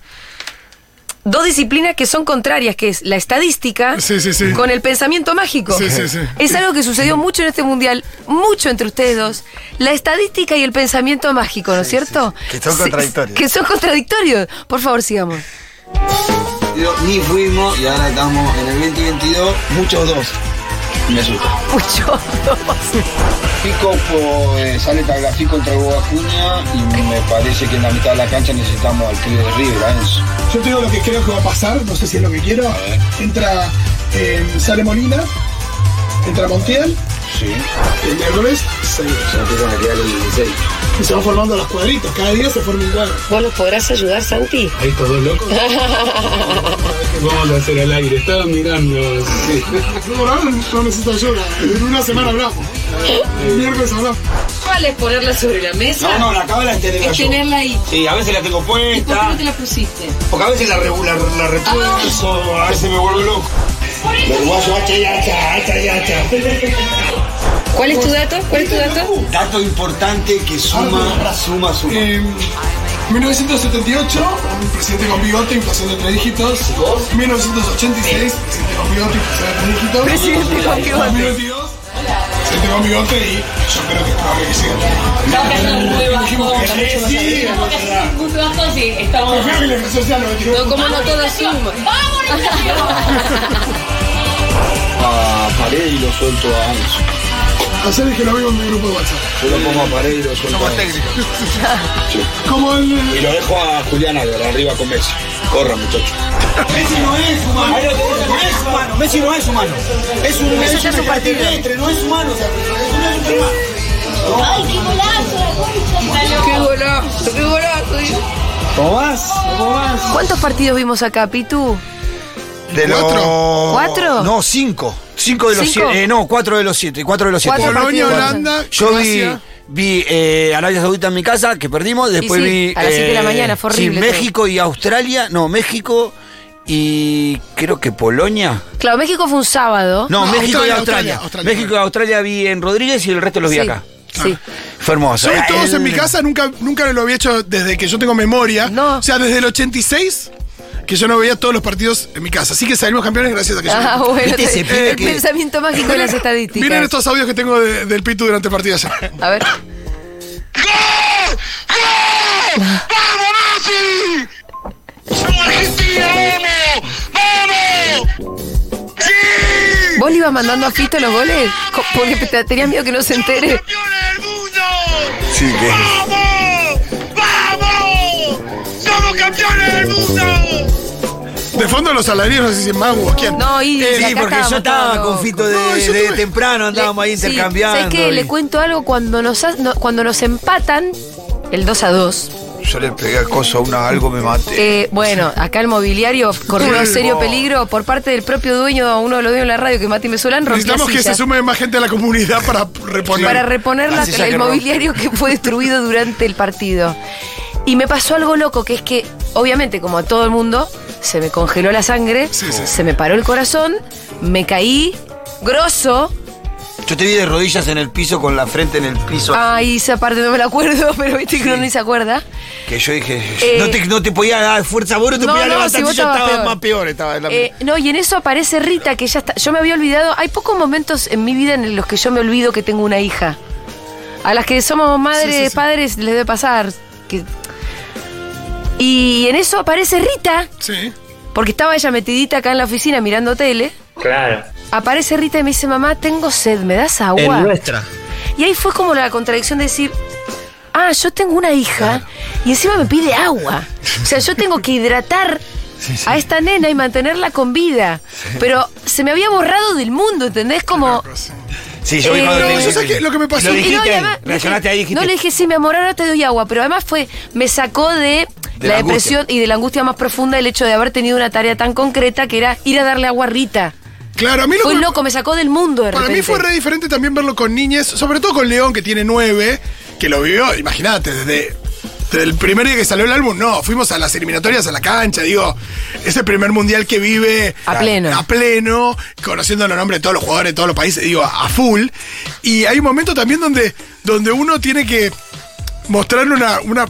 Speaker 1: dos disciplinas que son contrarias, que es la estadística
Speaker 3: Sí, sí, sí.
Speaker 1: con el pensamiento mágico.
Speaker 3: Sí, sí, sí.
Speaker 1: Es algo que sucedió mucho en este mundial, mucho entre ustedes dos. La estadística y el pensamiento mágico, ¿no es cierto?
Speaker 2: Que son
Speaker 1: Sí,
Speaker 2: contradictorios.
Speaker 1: Que son contradictorios. Por favor, sigamos.
Speaker 2: Ni fuimos y ahora estamos en el 2022, muchos dos. Me asusta.
Speaker 1: Mucho dos.
Speaker 2: Fico pues, sale Tagliafico contra Boca Acuña y me parece que en la mitad de la cancha necesitamos al pibe de River, a Enzo.
Speaker 3: Yo te digo lo que creo que va a pasar, no sé si es lo que quiero. Entra, eh, sale Molina, entra Montiel,
Speaker 2: Sí.
Speaker 3: el miércoles, se,
Speaker 2: Se empiezan a quedar los 16.
Speaker 3: y se van formando los cuadritos. Cada día se forma un cuadro.
Speaker 1: ¿Vos nos podrás ayudar, Santi?
Speaker 7: Ahí todos locos. Vamos a hacer al aire. Estaba mirando. sí.
Speaker 3: No, no, necesito ayuda. En una semana hablamos. El miércoles hablamos.
Speaker 1: ¿Cuál es ponerla sobre la mesa?
Speaker 2: No, no, la cámara es tenerla
Speaker 1: Es
Speaker 2: yo.
Speaker 1: tenerla ahí.
Speaker 2: Sí, a veces la tengo
Speaker 1: ¿Y por qué
Speaker 2: puesta,
Speaker 1: no te la pusiste?
Speaker 2: porque a veces la, rebu- la, la repuesto, a veces me vuelvo loco. Los uruguayos, hacha y hacha, hacha y hacha.
Speaker 1: ¿Cuál es tu dato? ¿Cuál es tu dato?
Speaker 2: Dato importante que suma, suma, suma.
Speaker 3: En 1978, un presidente con bigote, inflación de tres dígitos. 1986, presidente con bigote, inflación de tres dígitos.
Speaker 1: Presidente con bigote.
Speaker 3: 2022, presidente con bigote y yo creo que es probable que siga.
Speaker 5: Muy bajo, sí, estamos.
Speaker 3: Prefiero que la inflación sea 99.
Speaker 1: No, como no todas suman.
Speaker 2: A pared y lo suelto a Enzo.
Speaker 3: Ayer dije lo mismo en mi grupo de WhatsApp.
Speaker 2: Yo lo pongo a pared y lo suelto a Enzo.
Speaker 3: Como el.
Speaker 2: Y lo dejo a Julián Álvarez arriba con Messi. Corra, muchacho. Messi no es humano. No es humano. Messi no es humano. Es un, es un extraterrestre, no es humano. Es un Superman.
Speaker 4: ¡Ay, qué golazo!
Speaker 1: ¡Qué golazo! ¡Qué golazo!
Speaker 2: ¿Cómo vas? ¿Cómo vas?
Speaker 1: ¿Cuántos partidos vimos acá, Pitu?
Speaker 2: De los...
Speaker 3: ¿Cuatro?
Speaker 1: ¿Cuatro?
Speaker 2: No, cinco. Cinco de los
Speaker 1: ¿Cinco?
Speaker 2: siete. Eh, no, cuatro de los siete. Cuatro de los siete.
Speaker 1: Cuatro
Speaker 3: Polonia,
Speaker 1: partidos.
Speaker 3: Holanda,
Speaker 2: Yo vi,
Speaker 3: Croacia.
Speaker 2: vi eh, Arabia Saudita en mi casa, que perdimos. Después
Speaker 1: sí,
Speaker 2: vi.
Speaker 1: a las siete de la
Speaker 2: eh,
Speaker 1: mañana, fue
Speaker 2: sí,
Speaker 1: horrible todo.
Speaker 2: México y Australia. No, México y creo que Polonia.
Speaker 1: Claro, México fue un sábado.
Speaker 2: No,
Speaker 3: No,
Speaker 2: México y
Speaker 3: Australia,
Speaker 2: Australia.
Speaker 3: Australia, Australia.
Speaker 2: México y Australia vi en Rodríguez y el resto los vi
Speaker 1: Sí,
Speaker 2: acá.
Speaker 1: Sí.
Speaker 2: Fue hermoso.
Speaker 3: Vi
Speaker 2: Eh,
Speaker 3: todos
Speaker 2: el-
Speaker 3: en mi casa, nunca, nunca lo había hecho desde que yo tengo memoria.
Speaker 1: No.
Speaker 3: O sea, desde el 86, que yo no veía todos los partidos en mi casa. Así que salimos campeones gracias a que yo.
Speaker 1: Ah, bueno.
Speaker 2: ¿Viste ese pibe
Speaker 1: el
Speaker 2: que-
Speaker 1: pensamiento mágico de las estadísticas.
Speaker 3: Miren estos audios que tengo de- del Pitu durante el partido ayer.
Speaker 1: A ver.
Speaker 8: ¡Vamos, Messi! ¡Vamos, Argentina! ¡Vamos! ¡Vamos! ¡Sí!
Speaker 1: ¿Vos le ibas mandando a Fito los goles? Porque te- tenías miedo que no se entere.
Speaker 8: ¡Campeones del mundo!
Speaker 2: Sí, que.
Speaker 8: ¡Vamos! ¡Vamos! ¡Somos campeones del mundo!
Speaker 3: De fondo los salarios, no sé si es Magu o quién.
Speaker 1: No, y
Speaker 2: Sí,
Speaker 1: acá
Speaker 2: porque yo estaba con. Fito de,
Speaker 3: No,
Speaker 2: temprano, andábamos ahí
Speaker 1: Sí,
Speaker 2: intercambiando.
Speaker 1: ¿Sabes qué?
Speaker 2: y
Speaker 1: Le cuento algo. Cuando nos, no- cuando nos empatan, el 2 a 2.
Speaker 2: Yo le pegué al coso a una, algo me maté.
Speaker 1: eh, bueno, acá el mobiliario corrió serio peligro por parte del propio dueño, uno de los dueños de la radio, que Mati Mesolán, rompió
Speaker 3: Necesitamos que se sume más gente a la comunidad para reponer.
Speaker 1: para reponer
Speaker 2: La
Speaker 1: el mobiliario que fue destruido durante el partido. Y me pasó algo loco, que es que, obviamente, como a todo el mundo, se me congeló la sangre,
Speaker 3: Sí, sí.
Speaker 1: se me paró el corazón, me caí, grosso.
Speaker 2: Yo te vi de rodillas en el piso con la frente en el piso.
Speaker 1: Ay, esa parte no me la acuerdo, pero viste que uno ni se acuerda.
Speaker 2: Que yo dije,
Speaker 1: Eh,
Speaker 2: no, te, no te podía dar fuerza, vos no te
Speaker 1: no,
Speaker 2: podías
Speaker 1: no,
Speaker 2: levantar,
Speaker 1: si vos
Speaker 2: yo estaba
Speaker 1: peor.
Speaker 2: más peor. Estaba en la-
Speaker 1: Eh, no, y en eso aparece Rita, que ya está. Yo me había olvidado. Hay pocos momentos en mi vida en los que yo me olvido que tengo una hija. A las que somos madres,
Speaker 3: Sí, sí, sí.
Speaker 1: padres, les debe pasar. que- Y en eso aparece Rita,
Speaker 3: Sí.
Speaker 1: porque estaba ella metidita acá en la oficina mirando tele.
Speaker 6: Claro.
Speaker 1: Aparece Rita y me dice, mamá, tengo sed, ¿me das agua?
Speaker 6: En nuestra.
Speaker 1: Y ahí fue como la contradicción de decir, ah, yo tengo una hija y encima me pide agua. O sea, yo tengo que hidratar a esta nena y mantenerla con vida. Pero se me había borrado del mundo, ¿entendés? Como...
Speaker 2: Sí, yo vi
Speaker 1: Eh,
Speaker 2: cuando
Speaker 1: no,
Speaker 2: te dije-
Speaker 3: ¿sabes qué? Lo que me pasó-
Speaker 2: Lo
Speaker 3: Y
Speaker 1: Y
Speaker 2: dijiste,
Speaker 1: no, y además,
Speaker 2: reaccionaste ahí dijiste.
Speaker 1: No le dije, sí, mi amor, ahora te doy agua. Pero además fue, me sacó de,
Speaker 2: De
Speaker 1: la
Speaker 2: la
Speaker 1: depresión y de la angustia más profunda el hecho de haber tenido una tarea tan concreta que era ir a darle agua a Rita.
Speaker 3: Claro, a mí lo
Speaker 1: Fue
Speaker 3: que-
Speaker 1: loco, me sacó del mundo de
Speaker 3: Para
Speaker 1: repente.
Speaker 3: mí fue re diferente también verlo con niñas, sobre todo con León, que tiene nueve, que lo vivió, imagínate, desde, desde el primer día que salió el álbum, no, fuimos a las eliminatorias, a la cancha, digo, es el primer mundial que vive
Speaker 1: A pleno.
Speaker 3: a pleno, conociendo los nombres de todos los jugadores de todos los países, digo, a full. Y hay un momento también donde, donde uno tiene que mostrarle una, una,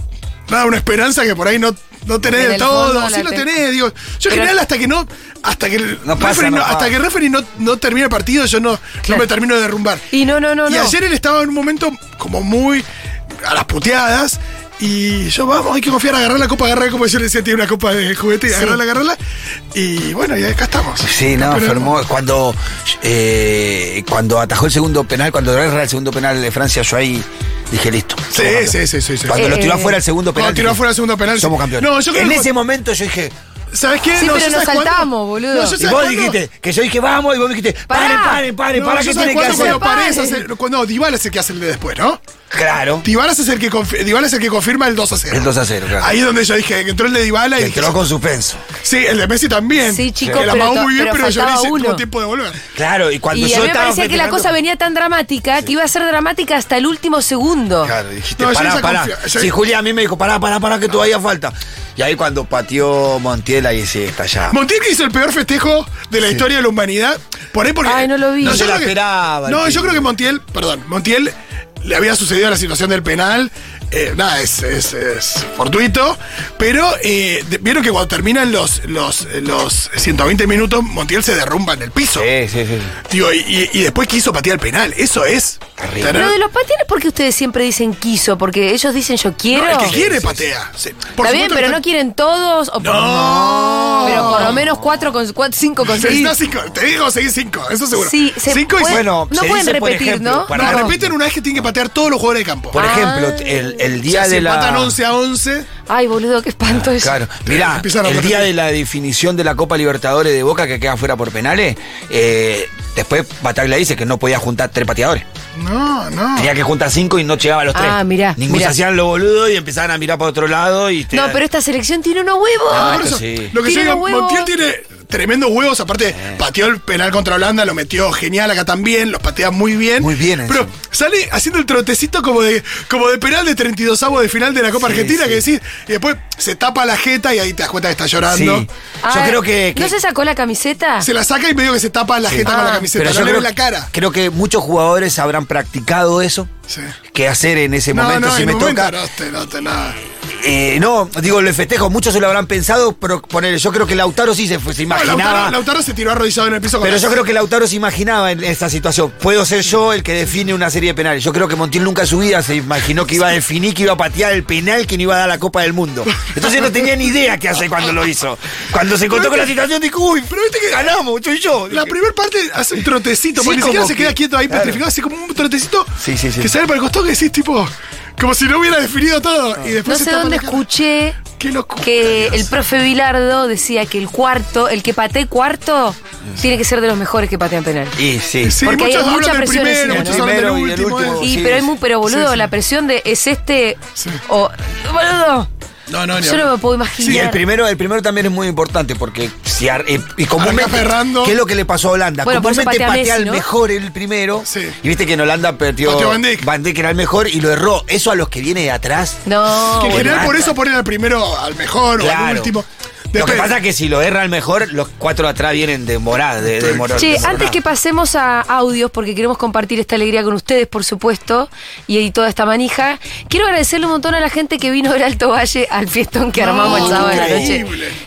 Speaker 3: nada, una esperanza que por ahí no, no tenés
Speaker 1: el
Speaker 3: todo, sí lo
Speaker 1: te-
Speaker 3: tenés, digo. Yo en general hasta que no, hasta que el
Speaker 2: No pasa,
Speaker 3: referee
Speaker 2: no
Speaker 3: hasta que el referee no, no termine el partido, yo no, no me termino de derrumbar.
Speaker 1: Y no, no, no,
Speaker 3: y
Speaker 1: no.
Speaker 3: ayer él estaba en un momento como muy a las puteadas. Y yo, vamos, hay que confiar, agarrar la copa, agarrar, como yo le decía, tiene una copa de juguete, y agarrarla, agarrarla. Y bueno, y acá estamos.
Speaker 2: Sí, no,
Speaker 3: mundo.
Speaker 2: Cuando, eh, cuando atajó el segundo penal, cuando era el segundo penal de Francia, yo ahí dije listo.
Speaker 3: Sí, sí, sí, sí, sí.
Speaker 2: Cuando
Speaker 1: Eh,
Speaker 2: lo tiró
Speaker 1: eh,
Speaker 2: afuera el segundo penal.
Speaker 3: cuando tiró afuera el segundo penal,
Speaker 2: Somos
Speaker 3: sí.
Speaker 2: campeones.
Speaker 3: No, yo creo
Speaker 2: en
Speaker 3: que-
Speaker 2: ese momento yo dije.
Speaker 3: ¿Sabes qué?
Speaker 1: Sí,
Speaker 3: No,
Speaker 1: pero
Speaker 3: ¿yo
Speaker 1: nos saltamos, boludo.
Speaker 3: No,
Speaker 2: Y
Speaker 3: ¿sabes
Speaker 2: vos dijiste que yo dije vamos y vos me dijiste paren, paren, paren,
Speaker 3: No,
Speaker 2: para
Speaker 3: sabes
Speaker 2: tiene que hacer.
Speaker 3: cuando
Speaker 1: Paren.
Speaker 3: hace- cuando Dybala es el que hace el de después, ¿no?
Speaker 2: Claro.
Speaker 3: Dybala es el que, Dybala es el que confirma el 2 a 0.
Speaker 2: El 2 a 0, claro.
Speaker 3: Ahí es donde yo dije que entró el de Dybala y dije,
Speaker 2: entró con suspenso.
Speaker 3: Sí, el de Messi también.
Speaker 1: Sí, chico,
Speaker 3: Que la
Speaker 1: pero
Speaker 3: amagó muy bien,
Speaker 1: pero
Speaker 3: pero, yo le hice
Speaker 1: uno.
Speaker 3: tuvo tiempo de volver.
Speaker 2: Claro, y cuando
Speaker 1: Y
Speaker 2: yo
Speaker 1: a mí me parecía que la cosa venía tan dramática que iba a ser dramática hasta el último segundo.
Speaker 2: Claro, dijiste,
Speaker 3: No,
Speaker 2: pará, pará.
Speaker 3: yo-
Speaker 2: Sí, Julia a mí me dijo, pará, pará, pará, que todavía falta. Y ahí cuando pateó Montiel, ahí sí, está ya.
Speaker 3: Montiel que hizo el peor festejo de la historia de la humanidad. Por ahí porque.
Speaker 1: Ay, no lo vi.
Speaker 2: No
Speaker 3: yo
Speaker 2: se la esperaba
Speaker 3: No, yo creo que Montiel, perdón, Montiel le había sucedido la situación del penal. Eh, nada, es, es- es fortuito. Pero eh, de- vieron que cuando terminan los, los, los 120 minutos, Montiel se derrumba en el piso.
Speaker 2: Sí, sí, sí.
Speaker 3: Digo, y, y- y después quiso patear el penal. Eso es.
Speaker 2: Terrible.
Speaker 1: Pero de los pateales, ¿por qué ustedes siempre dicen quiso? Porque ellos dicen yo quiero.
Speaker 3: No, el que quiere
Speaker 2: sí, sí.
Speaker 3: patea. Sí. Por
Speaker 1: Está bien, pero no quieren todos. O por-
Speaker 3: No.
Speaker 1: Pero por lo menos cuatro, con, cuatro cinco conseguir.
Speaker 3: Necesitas cinco. Te digo, seguir cinco. Eso seguro.
Speaker 1: Sí, se
Speaker 3: cinco y
Speaker 2: bueno,
Speaker 1: no
Speaker 2: se
Speaker 1: pueden repetir,
Speaker 2: ejemplo,
Speaker 1: ¿no?
Speaker 2: para-
Speaker 3: No,
Speaker 1: No.
Speaker 3: repiten una vez que tienen que patear todos los jugadores de campo.
Speaker 2: Por
Speaker 1: Ah.
Speaker 2: ejemplo, el, el
Speaker 3: O
Speaker 2: día
Speaker 3: si
Speaker 2: de la.
Speaker 3: empatan 11 a 11.
Speaker 1: Ay, boludo, qué espanto eso.
Speaker 2: Claro, mirá, el día de la definición de la Copa Libertadores de Boca que queda fuera por penales, eh, después Bataglia dice que no podía juntar tres pateadores.
Speaker 3: No, no.
Speaker 2: Tenía que juntar cinco y no llegaba a los tres.
Speaker 1: Ah, mirá,
Speaker 2: Ninguno se hacían los boludos y empezaban a mirar para otro lado y te-
Speaker 1: No, pero esta selección tiene unos huevos.
Speaker 2: Ah,
Speaker 3: Por
Speaker 2: esto
Speaker 3: eso,
Speaker 2: sí.
Speaker 3: Lo que yo
Speaker 1: Tiene
Speaker 3: digo,
Speaker 1: huevos.
Speaker 3: Montiel tiene tremendos huevos. Aparte, pateó el penal contra Holanda, lo metió genial acá también, los patea muy bien.
Speaker 2: Muy bien,
Speaker 3: Pero. Sale haciendo el trotecito como de, como de penal de 32 avos de final de la Copa
Speaker 2: Sí,
Speaker 3: Argentina,
Speaker 2: sí.
Speaker 3: que decís, y después se tapa la jeta y ahí te das cuenta que está
Speaker 2: Sí.
Speaker 3: llorando.
Speaker 1: Ah,
Speaker 2: Yo creo que. que-
Speaker 1: ¿No se sacó la camiseta?
Speaker 3: Se la saca y medio que se tapa la jeta con la
Speaker 1: Ah.
Speaker 3: camiseta,
Speaker 2: pero
Speaker 3: no
Speaker 2: yo
Speaker 3: le
Speaker 2: creo,
Speaker 3: la cara.
Speaker 2: creo que muchos jugadores habrán practicado eso.
Speaker 3: Sí.
Speaker 2: ¿Qué hacer en ese
Speaker 3: No,
Speaker 2: momento
Speaker 3: no,
Speaker 2: si me
Speaker 3: momento
Speaker 2: toca?
Speaker 3: no te, no te nada.
Speaker 2: Eh, no, digo, lo festejo, muchos se lo habrán pensado, pero poner, yo creo que Lautaro sí se, fue- se
Speaker 3: No,
Speaker 2: imaginaba.
Speaker 3: Lautaro, Lautaro se tiró arrodillado en el piso con
Speaker 2: Pero
Speaker 3: la-
Speaker 2: yo creo que Lautaro se imaginaba en esta situación. Puedo ser yo el que define una serie de penales. Yo creo que Montiel nunca en su vida se imaginó que iba a definir, que iba a patear el penal, que no iba a dar la Copa del Mundo. Entonces no tenía ni idea qué hacer cuando lo hizo. Cuando se encontró con la situación, dijo, uy,
Speaker 3: Pero viste que
Speaker 2: ganamos, yo y yo.
Speaker 3: La primera parte hace un trotecito,
Speaker 2: Sí,
Speaker 3: porque ni siquiera se queda
Speaker 2: que-
Speaker 3: quieto ahí
Speaker 2: claro.
Speaker 3: petrificado, así como un trotecito
Speaker 2: Sí, sí, sí.
Speaker 3: que sale para el costado que decís tipo, como si no hubiera definido todo. Y
Speaker 1: No sé dónde escuché
Speaker 3: Qué locura.
Speaker 1: que el profe Bilardo decía que el cuarto, el que patee cuarto, tiene que ser de los mejores que patean penal.
Speaker 2: Y sí.
Speaker 3: Sí,
Speaker 1: porque hay mucha presión
Speaker 3: primero,
Speaker 1: encima, ¿no?
Speaker 2: Primero y el
Speaker 3: último.
Speaker 1: Y
Speaker 2: Sí,
Speaker 1: pero es muy, pero boludo,
Speaker 3: sí, sí.
Speaker 1: la presión de es este
Speaker 3: Sí.
Speaker 1: o boludo.
Speaker 3: No, no, ni
Speaker 1: Yo no me puedo
Speaker 2: Sí,
Speaker 1: imaginar.
Speaker 2: el primero, el primero también es muy importante porque si ar- eh, y comúnmente
Speaker 3: Arranca Ferrando.
Speaker 2: ¿qué es lo que le pasó a Holanda?
Speaker 1: Bueno, por eso
Speaker 2: comúnmente
Speaker 1: patea
Speaker 2: patea
Speaker 1: Messi,
Speaker 2: el
Speaker 1: ¿no?
Speaker 2: mejor el primero.
Speaker 3: Sí.
Speaker 2: Y viste que en Holanda perdió
Speaker 3: Pateó Van Dijk.
Speaker 2: Van Dijk era el mejor y lo erró. Eso a los que viene de atrás.
Speaker 1: No,
Speaker 3: Que en general por eso ponen al primero al mejor o al
Speaker 2: Claro.
Speaker 3: último.
Speaker 2: Lo que pasa es que si lo erra el mejor, los cuatro atrás vienen de morada, de, de
Speaker 1: Che,
Speaker 2: de
Speaker 1: antes que pasemos a audios, porque queremos compartir esta alegría con ustedes, por supuesto, y, y toda esta manija, quiero agradecerle un montón a la gente que vino del Alto Valle al fiestón que
Speaker 3: No,
Speaker 1: armamos el sábado de la noche.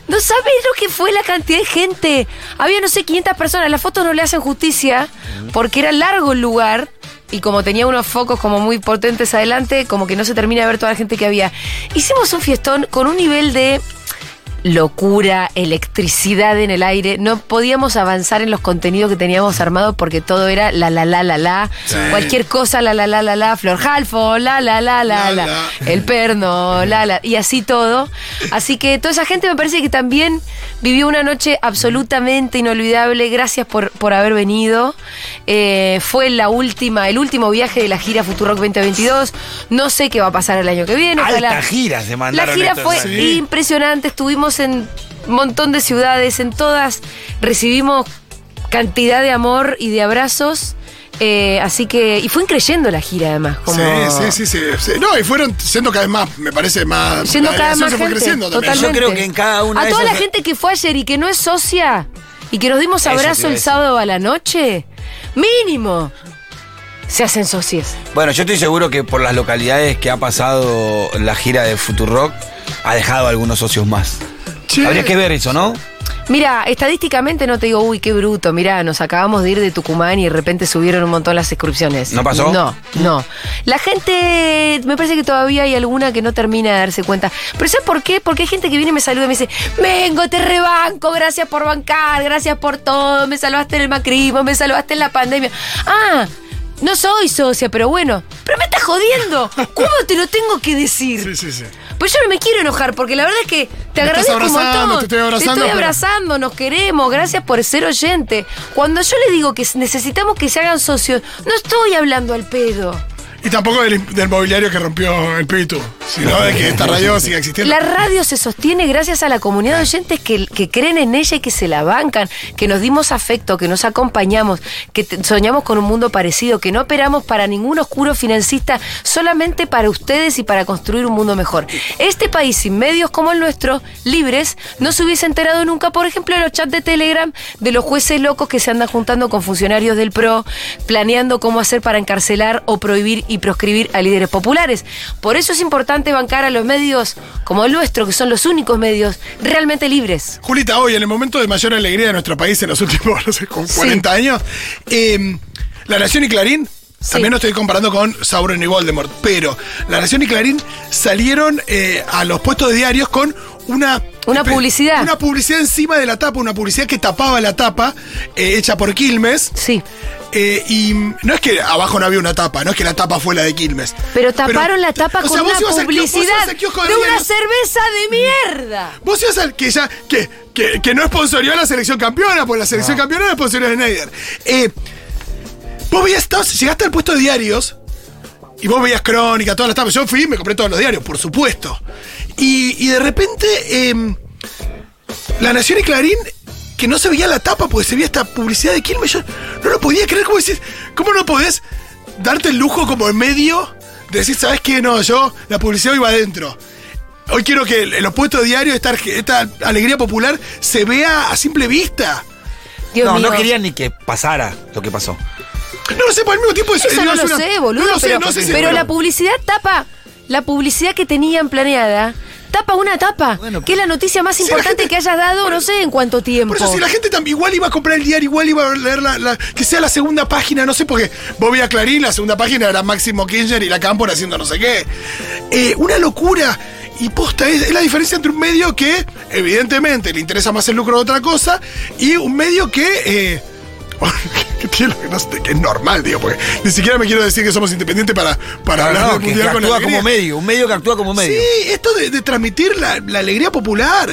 Speaker 1: No sabes lo que fue la cantidad de gente. Había, no sé, 500 personas. Las fotos no le hacen justicia porque era largo el lugar. Y como tenía unos focos como muy potentes adelante, como que no se termina de ver toda la gente que había. Hicimos un fiestón con un nivel de locura, electricidad en el aire. No podíamos avanzar en los contenidos que teníamos armados porque todo era la la la la la. Cualquier cosa, la la la la la. Flor Halfo, la la la la
Speaker 3: La.
Speaker 1: El perno, la la. Y así todo. Así que toda esa gente me parece que también vivió una noche absolutamente inolvidable. Gracias por, por haber venido. Eh, fue la última, el último viaje de la gira Futurock 2022. No sé qué va a pasar el año que viene.
Speaker 2: Alta gira se
Speaker 1: la gira
Speaker 2: estos,
Speaker 1: fue.
Speaker 3: Sí.
Speaker 1: impresionante, estuvimos en un montón de ciudades, en todas recibimos cantidad de amor y de abrazos. eh, así que, y fue creyendo la gira además. Como,
Speaker 3: Sí, sí, sí, sí, sí. No, y fueron siendo cada vez más, me parece más.
Speaker 1: Siendo
Speaker 3: la
Speaker 1: cada vez más
Speaker 3: se fue
Speaker 1: gente.
Speaker 3: creciendo también.
Speaker 1: Totalmente.
Speaker 2: Yo creo que en cada una
Speaker 1: A
Speaker 2: de
Speaker 1: toda
Speaker 2: esas-
Speaker 1: la gente que fue ayer y que no es socia y que nos dimos abrazo el sábado a la noche, mínimo, se hacen socias.
Speaker 2: Bueno, yo estoy seguro que por las localidades que ha pasado la gira de Futurock, ha dejado algunos socios más.
Speaker 3: Che,
Speaker 2: Habría que ver eso, ¿no?
Speaker 1: Mira, estadísticamente no te digo, uy, qué bruto, mira, nos acabamos de ir de Tucumán y de repente subieron un montón las inscripciones.
Speaker 2: ¿No pasó?
Speaker 1: No, no. La gente, me parece que todavía hay alguna que no termina de darse cuenta. Pero ¿sabes por qué? Porque hay gente que viene y me saluda y me dice, vengo, te rebanco, gracias por bancar, gracias por todo, me salvaste en el macrismo, me salvaste en la pandemia. Ah, no soy socia, pero bueno, pero me estás jodiendo. ¿Cómo te lo tengo que decir?
Speaker 3: Sí, sí, sí.
Speaker 1: Pues yo no me quiero enojar, porque la verdad es que te
Speaker 3: Me
Speaker 1: agradezco un montón.
Speaker 3: te estoy abrazando,
Speaker 1: estoy
Speaker 3: pero-
Speaker 1: abrazando, nos queremos, gracias por ser oyente. Cuando yo le digo que necesitamos que se hagan socios, no estoy hablando al pedo.
Speaker 3: Y tampoco del, mobiliario que rompió el Pitu, sino de que esta radio siga existiendo.
Speaker 1: La radio se sostiene gracias a la comunidad de oyentes que, que creen en ella y que se la bancan, que nos dimos afecto, que nos acompañamos, que soñamos con un mundo parecido, que no operamos para ningún oscuro financista, solamente para ustedes y para construir un mundo mejor. Este país sin medios como el nuestro, libres, no se hubiese enterado nunca, por ejemplo, de los chats de Telegram de los jueces locos que se andan juntando con funcionarios del PRO, planeando cómo hacer para encarcelar o prohibir y proscribir a líderes populares. Por eso es importante bancar a los medios como el nuestro, que son los únicos medios realmente libres.
Speaker 3: Julita, hoy, en el momento de mayor alegría de nuestro país en los últimos, no sé, con 40 años, eh, La Nación y Clarín,
Speaker 1: Sí.
Speaker 3: también no estoy comparando con Sauron y Voldemort, pero La Nación y Clarín salieron eh, a los puestos de diarios con una...
Speaker 1: Una publicidad.
Speaker 3: Una publicidad encima de la tapa, una publicidad que tapaba la tapa, eh, hecha por Quilmes.
Speaker 1: Sí.
Speaker 3: Eh, y no es que abajo no había una tapa, no es que la tapa fue la de Quilmes.
Speaker 1: Pero taparon la tapa con
Speaker 3: sea,
Speaker 1: una publicidad
Speaker 3: de
Speaker 1: de una cerveza de mierda.
Speaker 3: Vos ibas al que ya, que, que, que no sponsorió a la selección campeona, porque la selección campeona no sponsorió a Snyder. Eh, vos veías, llegaste al puesto de diarios y vos veías crónica, todas las tapas. Yo fui y me compré todos los diarios, por supuesto. Y, y de repente, eh, La Nación y Clarín, que no se veía la tapa porque se veía esta publicidad de Quilmes, yo no lo podía creer. ¿Cómo decís? ¿Cómo no podés darte el lujo como en medio de decir, ¿sabes qué? No, yo, la publicidad iba adentro. Hoy quiero que en los puestos diarios esta, esta alegría popular se vea a simple vista.
Speaker 1: Dios
Speaker 2: no,
Speaker 1: mío.
Speaker 2: no querían ni que pasara lo que pasó.
Speaker 3: No lo sé, pero al mismo tiempo es
Speaker 1: Eso no
Speaker 3: es
Speaker 1: lo
Speaker 3: una-
Speaker 1: sé, boludo.
Speaker 3: No lo sé, no sé
Speaker 1: pero la publicidad tapa. La publicidad que tenían planeada Tapa una tapa.
Speaker 2: Bueno,
Speaker 1: que es la noticia más
Speaker 3: Si
Speaker 1: importante
Speaker 3: gente-
Speaker 1: que hayas dado, no sé en cuánto tiempo.
Speaker 3: Por eso, si la gente también igual iba a comprar el diario, igual iba a leer la, la- que sea la segunda página, no sé, porque vos veías Clarín, la segunda página era Máximo Kirchner y la Cámpora haciendo no sé qué. Eh, una locura. Y posta, es, es la diferencia entre un medio que, evidentemente, le interesa más el lucro de otra cosa, y un medio que. eh, que tiene que no sé, que es normal, digo, porque ni siquiera me quiero decir que somos independientes para, para hablar
Speaker 2: no,
Speaker 3: mundial
Speaker 2: que
Speaker 3: con
Speaker 2: actúa
Speaker 3: alegría.
Speaker 2: como medio, un medio que actúa como medio.
Speaker 3: Sí, esto de, de transmitir la, la alegría popular.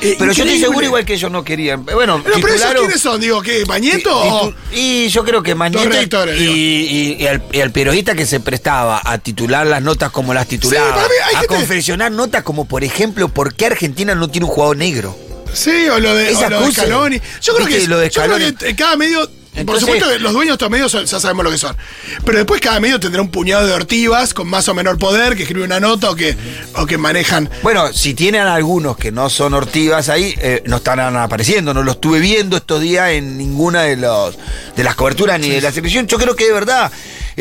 Speaker 3: eh,
Speaker 2: Pero yo estoy seguro igual que ellos no querían. Bueno,
Speaker 3: Pero, pero esos quiénes son, digo, ¿qué? ¿Bañeto
Speaker 2: Y, y yo creo que
Speaker 3: redactores,
Speaker 2: y, y- al, y al periodista que se prestaba a titular las notas como las titulaba,
Speaker 3: hay
Speaker 2: a confeccionar notas como por ejemplo, ¿por qué Argentina no tiene un jugador negro?
Speaker 3: Sí, o lo de, o lo de. Scaloni. Yo creo que,
Speaker 2: lo de
Speaker 3: yo creo que cada medio. por
Speaker 2: Entonces-
Speaker 3: supuesto, que los dueños de estos medios son- ya sabemos lo que son. Pero después cada medio tendrá un puñado de ortivas con más o menor poder que escribe una nota o que, o que manejan.
Speaker 2: Bueno, si tienen algunos que no son ortivas ahí, eh, no están apareciendo, no los estuve viendo estos días en ninguna de los de las coberturas ni de la selección. Yo creo que de verdad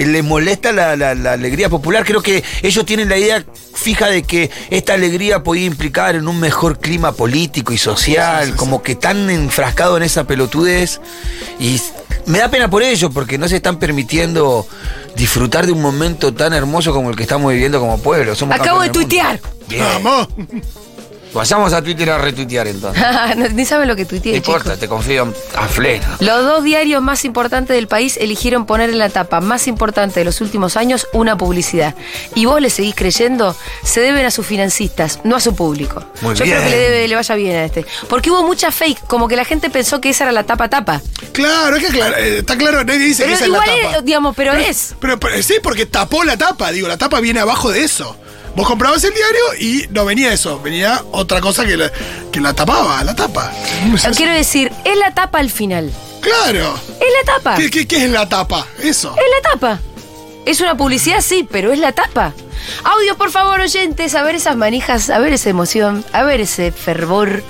Speaker 2: les molesta la, la- la alegría popular. Creo que ellos tienen la idea fija de que esta alegría podía implicar en un mejor clima político y social, como que tan enfrascado en esa pelotudez. Y me da pena por ellos, porque no se están permitiendo disfrutar de un momento tan hermoso como el que estamos viviendo como pueblo. Somos
Speaker 1: Acabo de tuitear.
Speaker 3: Vamos.
Speaker 2: Vayamos a Twitter a retuitear entonces.
Speaker 1: No, Ni saben lo que
Speaker 2: No
Speaker 1: tuiteé,
Speaker 2: importa,
Speaker 1: chicos.
Speaker 2: te confío a pleno.
Speaker 1: Los dos diarios más importantes del país eligieron poner en la tapa más importante de los últimos años una publicidad. Y vos le seguís creyendo, se deben a sus financistas, no a su público.
Speaker 2: Muy
Speaker 1: Yo
Speaker 2: bien.
Speaker 1: creo que le, debe- le vaya bien a este. Porque hubo mucha fake, como que la gente pensó que esa era la tapa tapa.
Speaker 3: Claro, es que claro, eh, está claro, nadie dice
Speaker 1: Pero
Speaker 3: que esa es la
Speaker 1: igual,
Speaker 3: tapa.
Speaker 1: es, digamos, pero es.
Speaker 3: Pero, pero sí, porque tapó la tapa, digo, la tapa viene abajo de eso. Vos comprabas el diario y no venía eso, venía otra cosa que la, que la tapaba, la tapa. Es eso.
Speaker 1: Quiero decir, es la tapa al final.
Speaker 3: Claro.
Speaker 1: Es la tapa.
Speaker 3: ¿Qué, qué, qué es la tapa? Eso.
Speaker 1: Es la tapa. Es una publicidad, sí, pero es la tapa. Audio, por favor, oyentes, a ver esas manijas, a ver esa emoción, a ver ese fervor,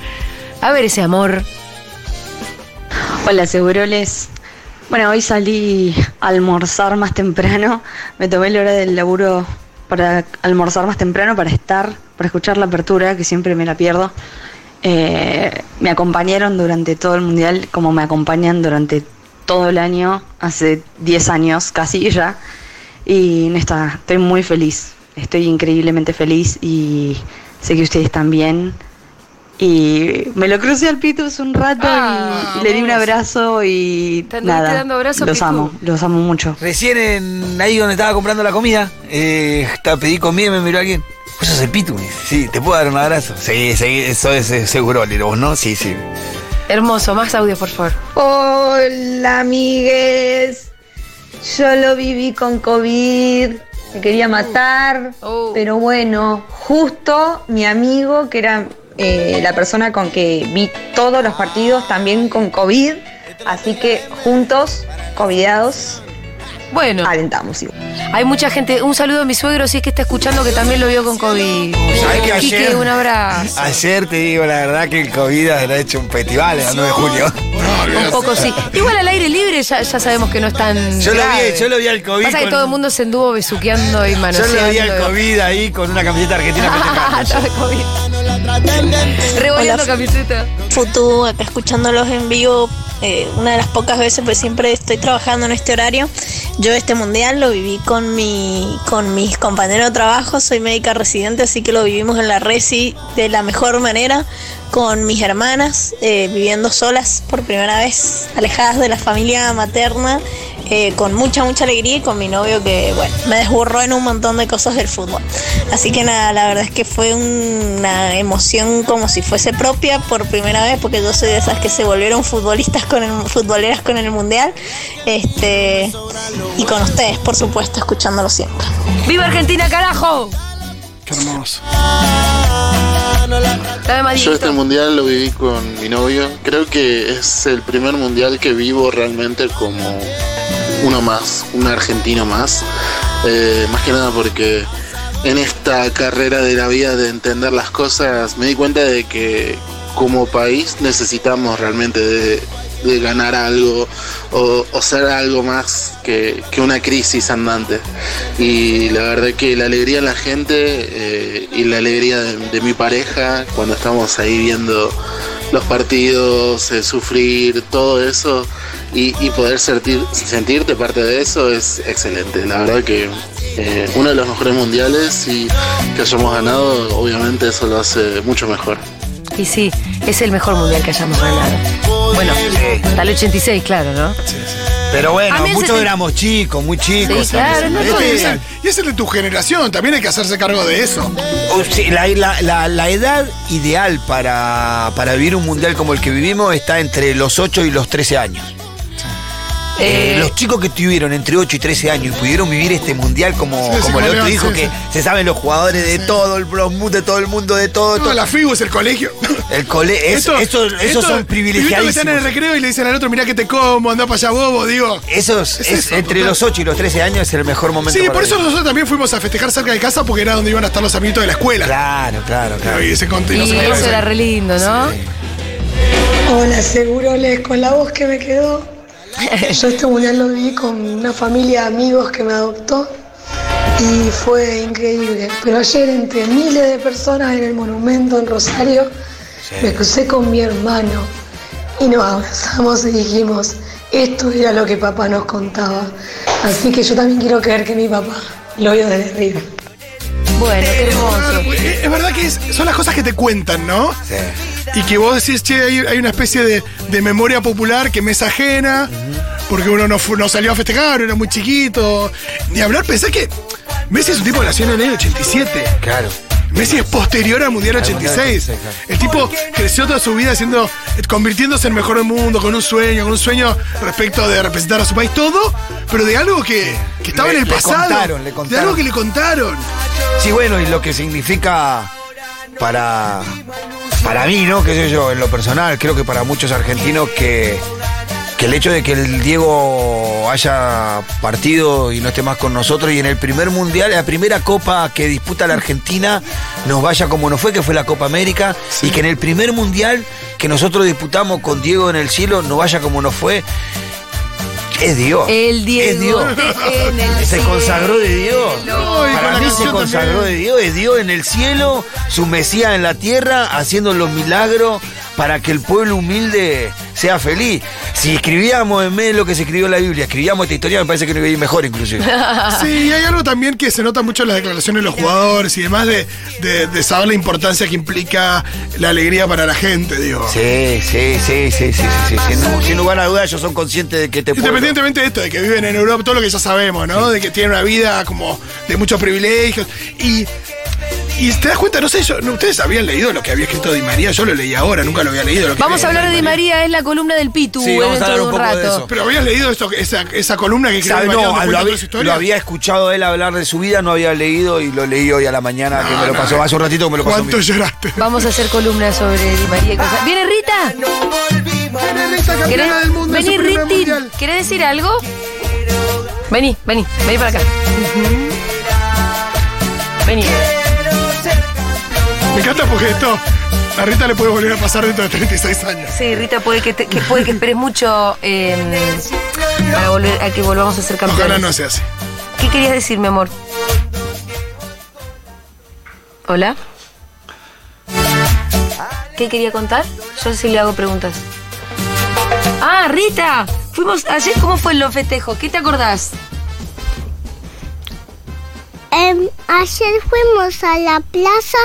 Speaker 1: a ver ese amor.
Speaker 6: Hola, Seguroles. Bueno, hoy salí a almorzar más temprano. Me tomé la hora del laburo para almorzar más temprano, para estar, para escuchar la apertura, que siempre me la pierdo. Eh, me acompañaron durante todo el mundial, como me acompañan durante todo el año, hace 10 años casi ya. Y neta, estoy muy feliz. Estoy increíblemente feliz y sé que ustedes también. Y me lo crucé al Pitus un rato
Speaker 1: Ah,
Speaker 6: y le di un abrazo y
Speaker 1: Te
Speaker 6: nada.
Speaker 1: dando abrazo,
Speaker 6: los
Speaker 1: Pitu.
Speaker 6: amo, los amo mucho.
Speaker 2: Recién en, ahí donde estaba comprando la comida, eh, estaba, pedí comida y me miró alguien. ¿Vos sos el Pitu? Me dice, Sí, ¿te puedo dar un abrazo? Sí, sí, eso es seguro, ¿vos no? Sí, sí.
Speaker 1: Hermoso, más audio, por favor.
Speaker 9: Hola, amigues. Yo lo viví con COVID. Me quería matar.
Speaker 1: Oh.
Speaker 9: Pero bueno, justo mi amigo, que era eh, la persona con que vi todos los partidos, también con COVID. Así que juntos, covidados,
Speaker 1: Bueno,
Speaker 9: alentamos. igual.
Speaker 1: hay mucha gente. Un saludo a mi suegro, si es que está escuchando, que también lo vio con COVID.
Speaker 2: ¿Sabés que
Speaker 1: Quique,
Speaker 2: ayer-
Speaker 1: un abrazo.
Speaker 2: Ayer te digo la verdad que el COVID ha hecho un festival el 9 de julio.
Speaker 1: Un poco sí. Igual al aire libre ya, ya sabemos que no es tan.
Speaker 2: Yo lo vi, yo lo vi al COVID.
Speaker 1: Pasa que
Speaker 2: con-
Speaker 1: todo el mundo se anduvo besuqueando y
Speaker 2: Yo
Speaker 1: manoseando.
Speaker 2: lo vi al COVID ahí con una camiseta argentina
Speaker 1: Ah,
Speaker 2: festejando.
Speaker 1: estaba COVID. Revolviendo
Speaker 10: Hola.
Speaker 1: camiseta.
Speaker 10: Futu, acá escuchándolos en vivo, eh, una de las pocas veces, pues siempre estoy trabajando en este horario. Yo este mundial lo viví con mi, con mis compañeros de trabajo, soy médica residente, así que lo vivimos en la resi de la mejor manera, con mis hermanas, eh, viviendo solas por primera vez, alejadas de la familia materna, eh, con mucha, mucha alegría y con mi novio que, bueno, me desborró en un montón de cosas del fútbol. Así que nada, la verdad es que fue una emoción como si fuese propia por primera vez, porque yo soy de esas que se volvieron futbolistas con el, futboleras con el mundial. Este, y con ustedes, por supuesto, escuchándolo siempre.
Speaker 1: ¡Viva Argentina, carajo!
Speaker 3: Qué hermoso.
Speaker 11: Yo este mundial lo viví con mi novio. Creo que es el primer mundial que vivo realmente como uno más, un argentino más. Eh, más que nada porque en esta carrera de la vida de entender las cosas me di cuenta de que como país necesitamos realmente de ganar algo o, o ser algo más que, una crisis andante. Y la verdad que la alegría de la gente eh, y la alegría de, de mi pareja cuando estamos ahí viendo los partidos, eh, sufrir, todo eso y, y poder sentir, sentirte parte de eso es excelente. La verdad que eh, uno de los mejores mundiales y que hayamos ganado, obviamente eso lo hace mucho mejor.
Speaker 1: Y sí, es el mejor mundial que hayamos ganado. Bueno, hasta el 86, claro, ¿no?
Speaker 2: Pero
Speaker 1: A
Speaker 2: bueno,
Speaker 1: mí el
Speaker 2: muchos
Speaker 1: sesen-
Speaker 2: éramos chicos, muy chicos.
Speaker 1: Sí, claro, no
Speaker 3: Este
Speaker 1: todo
Speaker 3: es el- y ese es de tu generación, también hay que hacerse cargo de eso.
Speaker 2: O sí, la, la- la- la edad ideal para, para vivir un mundial como el que vivimos está entre los 8 y los 13 años. Eh,
Speaker 1: Eh,
Speaker 2: los chicos que tuvieron entre 8 y 13 años y pudieron vivir este mundial como,
Speaker 3: Sí, sí,
Speaker 2: como
Speaker 3: como
Speaker 2: el otro dijo,
Speaker 3: sí,
Speaker 2: que
Speaker 3: sí.
Speaker 2: se saben los jugadores de todo el de todo el mundo, de todo.
Speaker 3: No,
Speaker 2: todo.
Speaker 3: la FIBU es el colegio.
Speaker 2: El cole, es-
Speaker 3: Esto-
Speaker 2: eso-
Speaker 3: esto-
Speaker 2: esos son
Speaker 3: pibitos que están en el recreo y le dicen al otro, mirá que te como, anda para allá bobo, digo.
Speaker 2: Esos,
Speaker 3: Es
Speaker 2: es-
Speaker 3: eso,
Speaker 2: entre
Speaker 3: total.
Speaker 2: los 8 y los 13 años es el mejor momento.
Speaker 3: Sí,
Speaker 2: para
Speaker 3: por eso
Speaker 2: vivir.
Speaker 3: nosotros también fuimos a festejar cerca de casa porque era donde iban a estar los amiguitos de la escuela.
Speaker 2: Claro, claro, claro.
Speaker 3: Y ese conte-
Speaker 1: y
Speaker 3: no se
Speaker 1: eso era re lindo, ¿no?
Speaker 12: Hola, Seguroles, con la voz que me quedó. Yo este mundial lo viví con una familia de amigos que me adoptó y fue increíble. Pero ayer entre miles de personas en el monumento en Rosario me crucé con mi hermano y nos abrazamos y dijimos, esto era lo que papá nos contaba. Así que yo también quiero creer que mi papá lo vio desde arriba.
Speaker 1: Bueno, qué hermoso.
Speaker 3: Es es verdad que es- son las cosas que te cuentan, ¿no? Y que vos decís, che, hay, hay una especie de, de memoria popular que me es ajena, porque uno no, salió a festejar, era muy chiquito. Ni hablar, pensé que Messi es un tipo que nació en el año 87.
Speaker 2: Claro.
Speaker 3: Messi es posterior al Mundial
Speaker 2: Al Mundial
Speaker 3: 86.
Speaker 2: 86, claro.
Speaker 3: El tipo creció toda su vida haciendo, convirtiéndose en el mejor del mundo, con un sueño, con un sueño respecto de representar a su país, todo, pero de algo que, que estaba
Speaker 2: Le-
Speaker 3: en el
Speaker 2: le
Speaker 3: pasado.
Speaker 2: contaron, le
Speaker 3: De
Speaker 2: contaron.
Speaker 3: algo que le contaron.
Speaker 2: Sí, bueno, y lo que significa para, para mí, ¿no? Qué sé yo, en lo personal, creo que para muchos argentinos que, que el hecho de que el Diego haya partido y no esté más con nosotros y en el primer mundial, la primera copa que disputa la Argentina, nos vaya como nos fue, que fue la Copa América, y que en el primer mundial que nosotros disputamos con Diego en el cielo, nos vaya como nos fue. Es Dios.
Speaker 1: El Diego
Speaker 2: Es Dios.
Speaker 1: el
Speaker 2: Se consagró de Dios.
Speaker 3: No, y
Speaker 2: Para mí se consagró
Speaker 3: también.
Speaker 2: de Dios, es Dios en el cielo, su Mesías en la tierra, haciendo los milagros para que el pueblo humilde sea feliz. Si escribíamos en vez de lo que se escribió en la Biblia, escribíamos esta historia, me parece que nos iba a ir mejor inclusive.
Speaker 3: Sí, y hay algo también que se nota mucho en las declaraciones de los jugadores y demás de, de- de saber la importancia que implica la alegría para la gente, digo.
Speaker 2: Sí, sí, sí, sí, sí, sí, sí. Sin, sin lugar a dudas, ellos son conscientes de que este pueblo...
Speaker 3: Independientemente de esto, de que viven en Europa, todo lo que ya sabemos, ¿no? De que tienen una vida como de muchos privilegios. Y, y te das cuenta, no sé, yo, ustedes habían leído lo que había escrito Di María, yo lo leí ahora, nunca lo había leído. Lo que
Speaker 1: Vamos a hablar de Di María, es la columna del Pitu
Speaker 2: Sí, vamos a
Speaker 1: dentro
Speaker 2: hablar
Speaker 1: de
Speaker 2: un
Speaker 1: un
Speaker 2: poco de
Speaker 1: rato.
Speaker 2: eso.
Speaker 3: Pero habías leído esto, esa, esa columna que escribió María
Speaker 2: No,
Speaker 3: donde
Speaker 2: lo
Speaker 3: cuenta
Speaker 2: había,
Speaker 3: toda su historia.
Speaker 2: lo había escuchado él hablar de su vida, no había leído y lo leí hoy a la mañana, que me lo
Speaker 3: no,
Speaker 2: pasó, hace un ratito que me lo pasó.
Speaker 3: ¿Cuánto
Speaker 2: mi-
Speaker 3: lloraste?
Speaker 1: Vamos a hacer columnas sobre Di María y cosas. ¿Viene Rita?
Speaker 3: Viene Rita, campeona
Speaker 1: ¿Querés- Vení,
Speaker 3: mundial.
Speaker 1: ¿Querés decir algo? Vení, vení, vení para acá. Vení.
Speaker 3: Me encanta porque esto a Rita le puede volver a pasar dentro de 36 años.
Speaker 1: Sí, Rita, puede que, te- que puede que esperes mucho eh, para volver a que volvamos a ser campeones.
Speaker 3: Ojalá no sea así.
Speaker 1: ¿Qué querías decir, mi amor? ¿Hola? ¿Qué quería contar? Yo sí le hago preguntas. Ah, Rita, fuimos ayer, ¿cómo fue los festejos? ¿Qué te acordás?
Speaker 13: Em, ayer fuimos a la plaza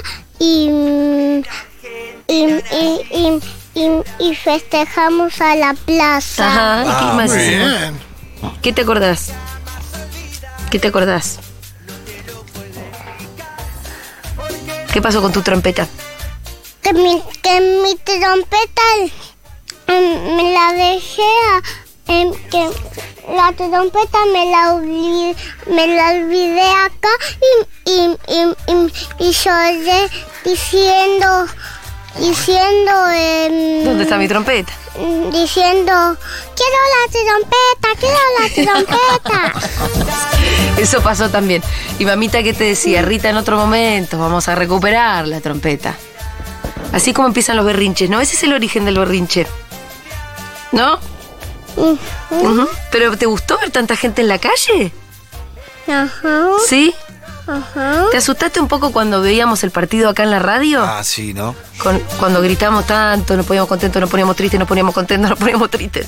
Speaker 13: y, mm, y, y, y, y- y festejamos a la plaza.
Speaker 1: Ajá, ¿y qué
Speaker 2: Ah,
Speaker 1: más
Speaker 3: Muy
Speaker 1: hicimos?
Speaker 3: bien.
Speaker 1: ¿Qué te acordás? ¿Qué te acordás? ¿Qué pasó con tu trompeta?
Speaker 13: Que mi, que mi trompeta em, me la dejé a- que la trompeta me la olvidé, me la olvidé acá y, y, y, y, y lloré diciendo diciendo em,
Speaker 1: ¿Dónde está mi trompeta?
Speaker 13: diciendo quiero la trompeta quiero la trompeta
Speaker 1: Eso pasó también. Y mamita, ¿qué te decía? Rita, en otro momento vamos a recuperar la trompeta. Así como empiezan los berrinches, ¿no? Ese es el origen del berrinche. ¿No? ¿Pero te gustó ver tanta gente en la calle?
Speaker 13: Ajá.
Speaker 1: ¿Sí?
Speaker 13: Ajá.
Speaker 1: ¿Te asustaste un poco cuando veíamos el partido acá en la radio?
Speaker 2: Ah, sí, ¿no?
Speaker 1: Con- cuando gritamos tanto, nos poníamos contentos, nos poníamos tristes, nos poníamos contentos, nos poníamos tristes.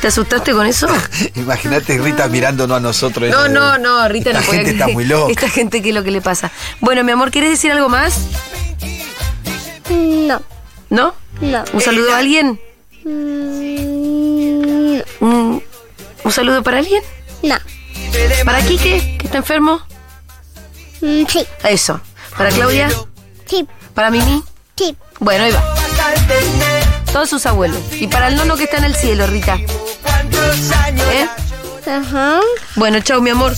Speaker 1: ¿Te asustaste con eso?
Speaker 2: Imagínate Rita mirándonos a nosotros.
Speaker 1: No, no, no, Rita
Speaker 2: Esta
Speaker 1: no puede
Speaker 2: gente está muy loca.
Speaker 1: Esta gente, ¿qué es lo que le pasa? Bueno, mi amor, ¿quieres decir algo más?
Speaker 13: No.
Speaker 1: ¿No?
Speaker 13: No.
Speaker 1: ¿Un saludo a alguien? ¿Un, un saludo para alguien?
Speaker 13: No.
Speaker 1: ¿Para Quique, que está enfermo?
Speaker 13: Mm, Sí.
Speaker 1: Eso. ¿Para Claudia?
Speaker 13: Sí.
Speaker 1: ¿Para Mimi?
Speaker 13: Sí.
Speaker 1: Bueno, ahí va. Todos sus abuelos. Y para el nono que está en el cielo, Rita. ¿Eh?
Speaker 13: Ajá.
Speaker 1: Bueno, chao, mi amor.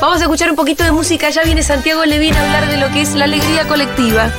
Speaker 1: Vamos a escuchar un poquito de música. Ya viene Santiago Levín a hablar de lo que es la alegría colectiva.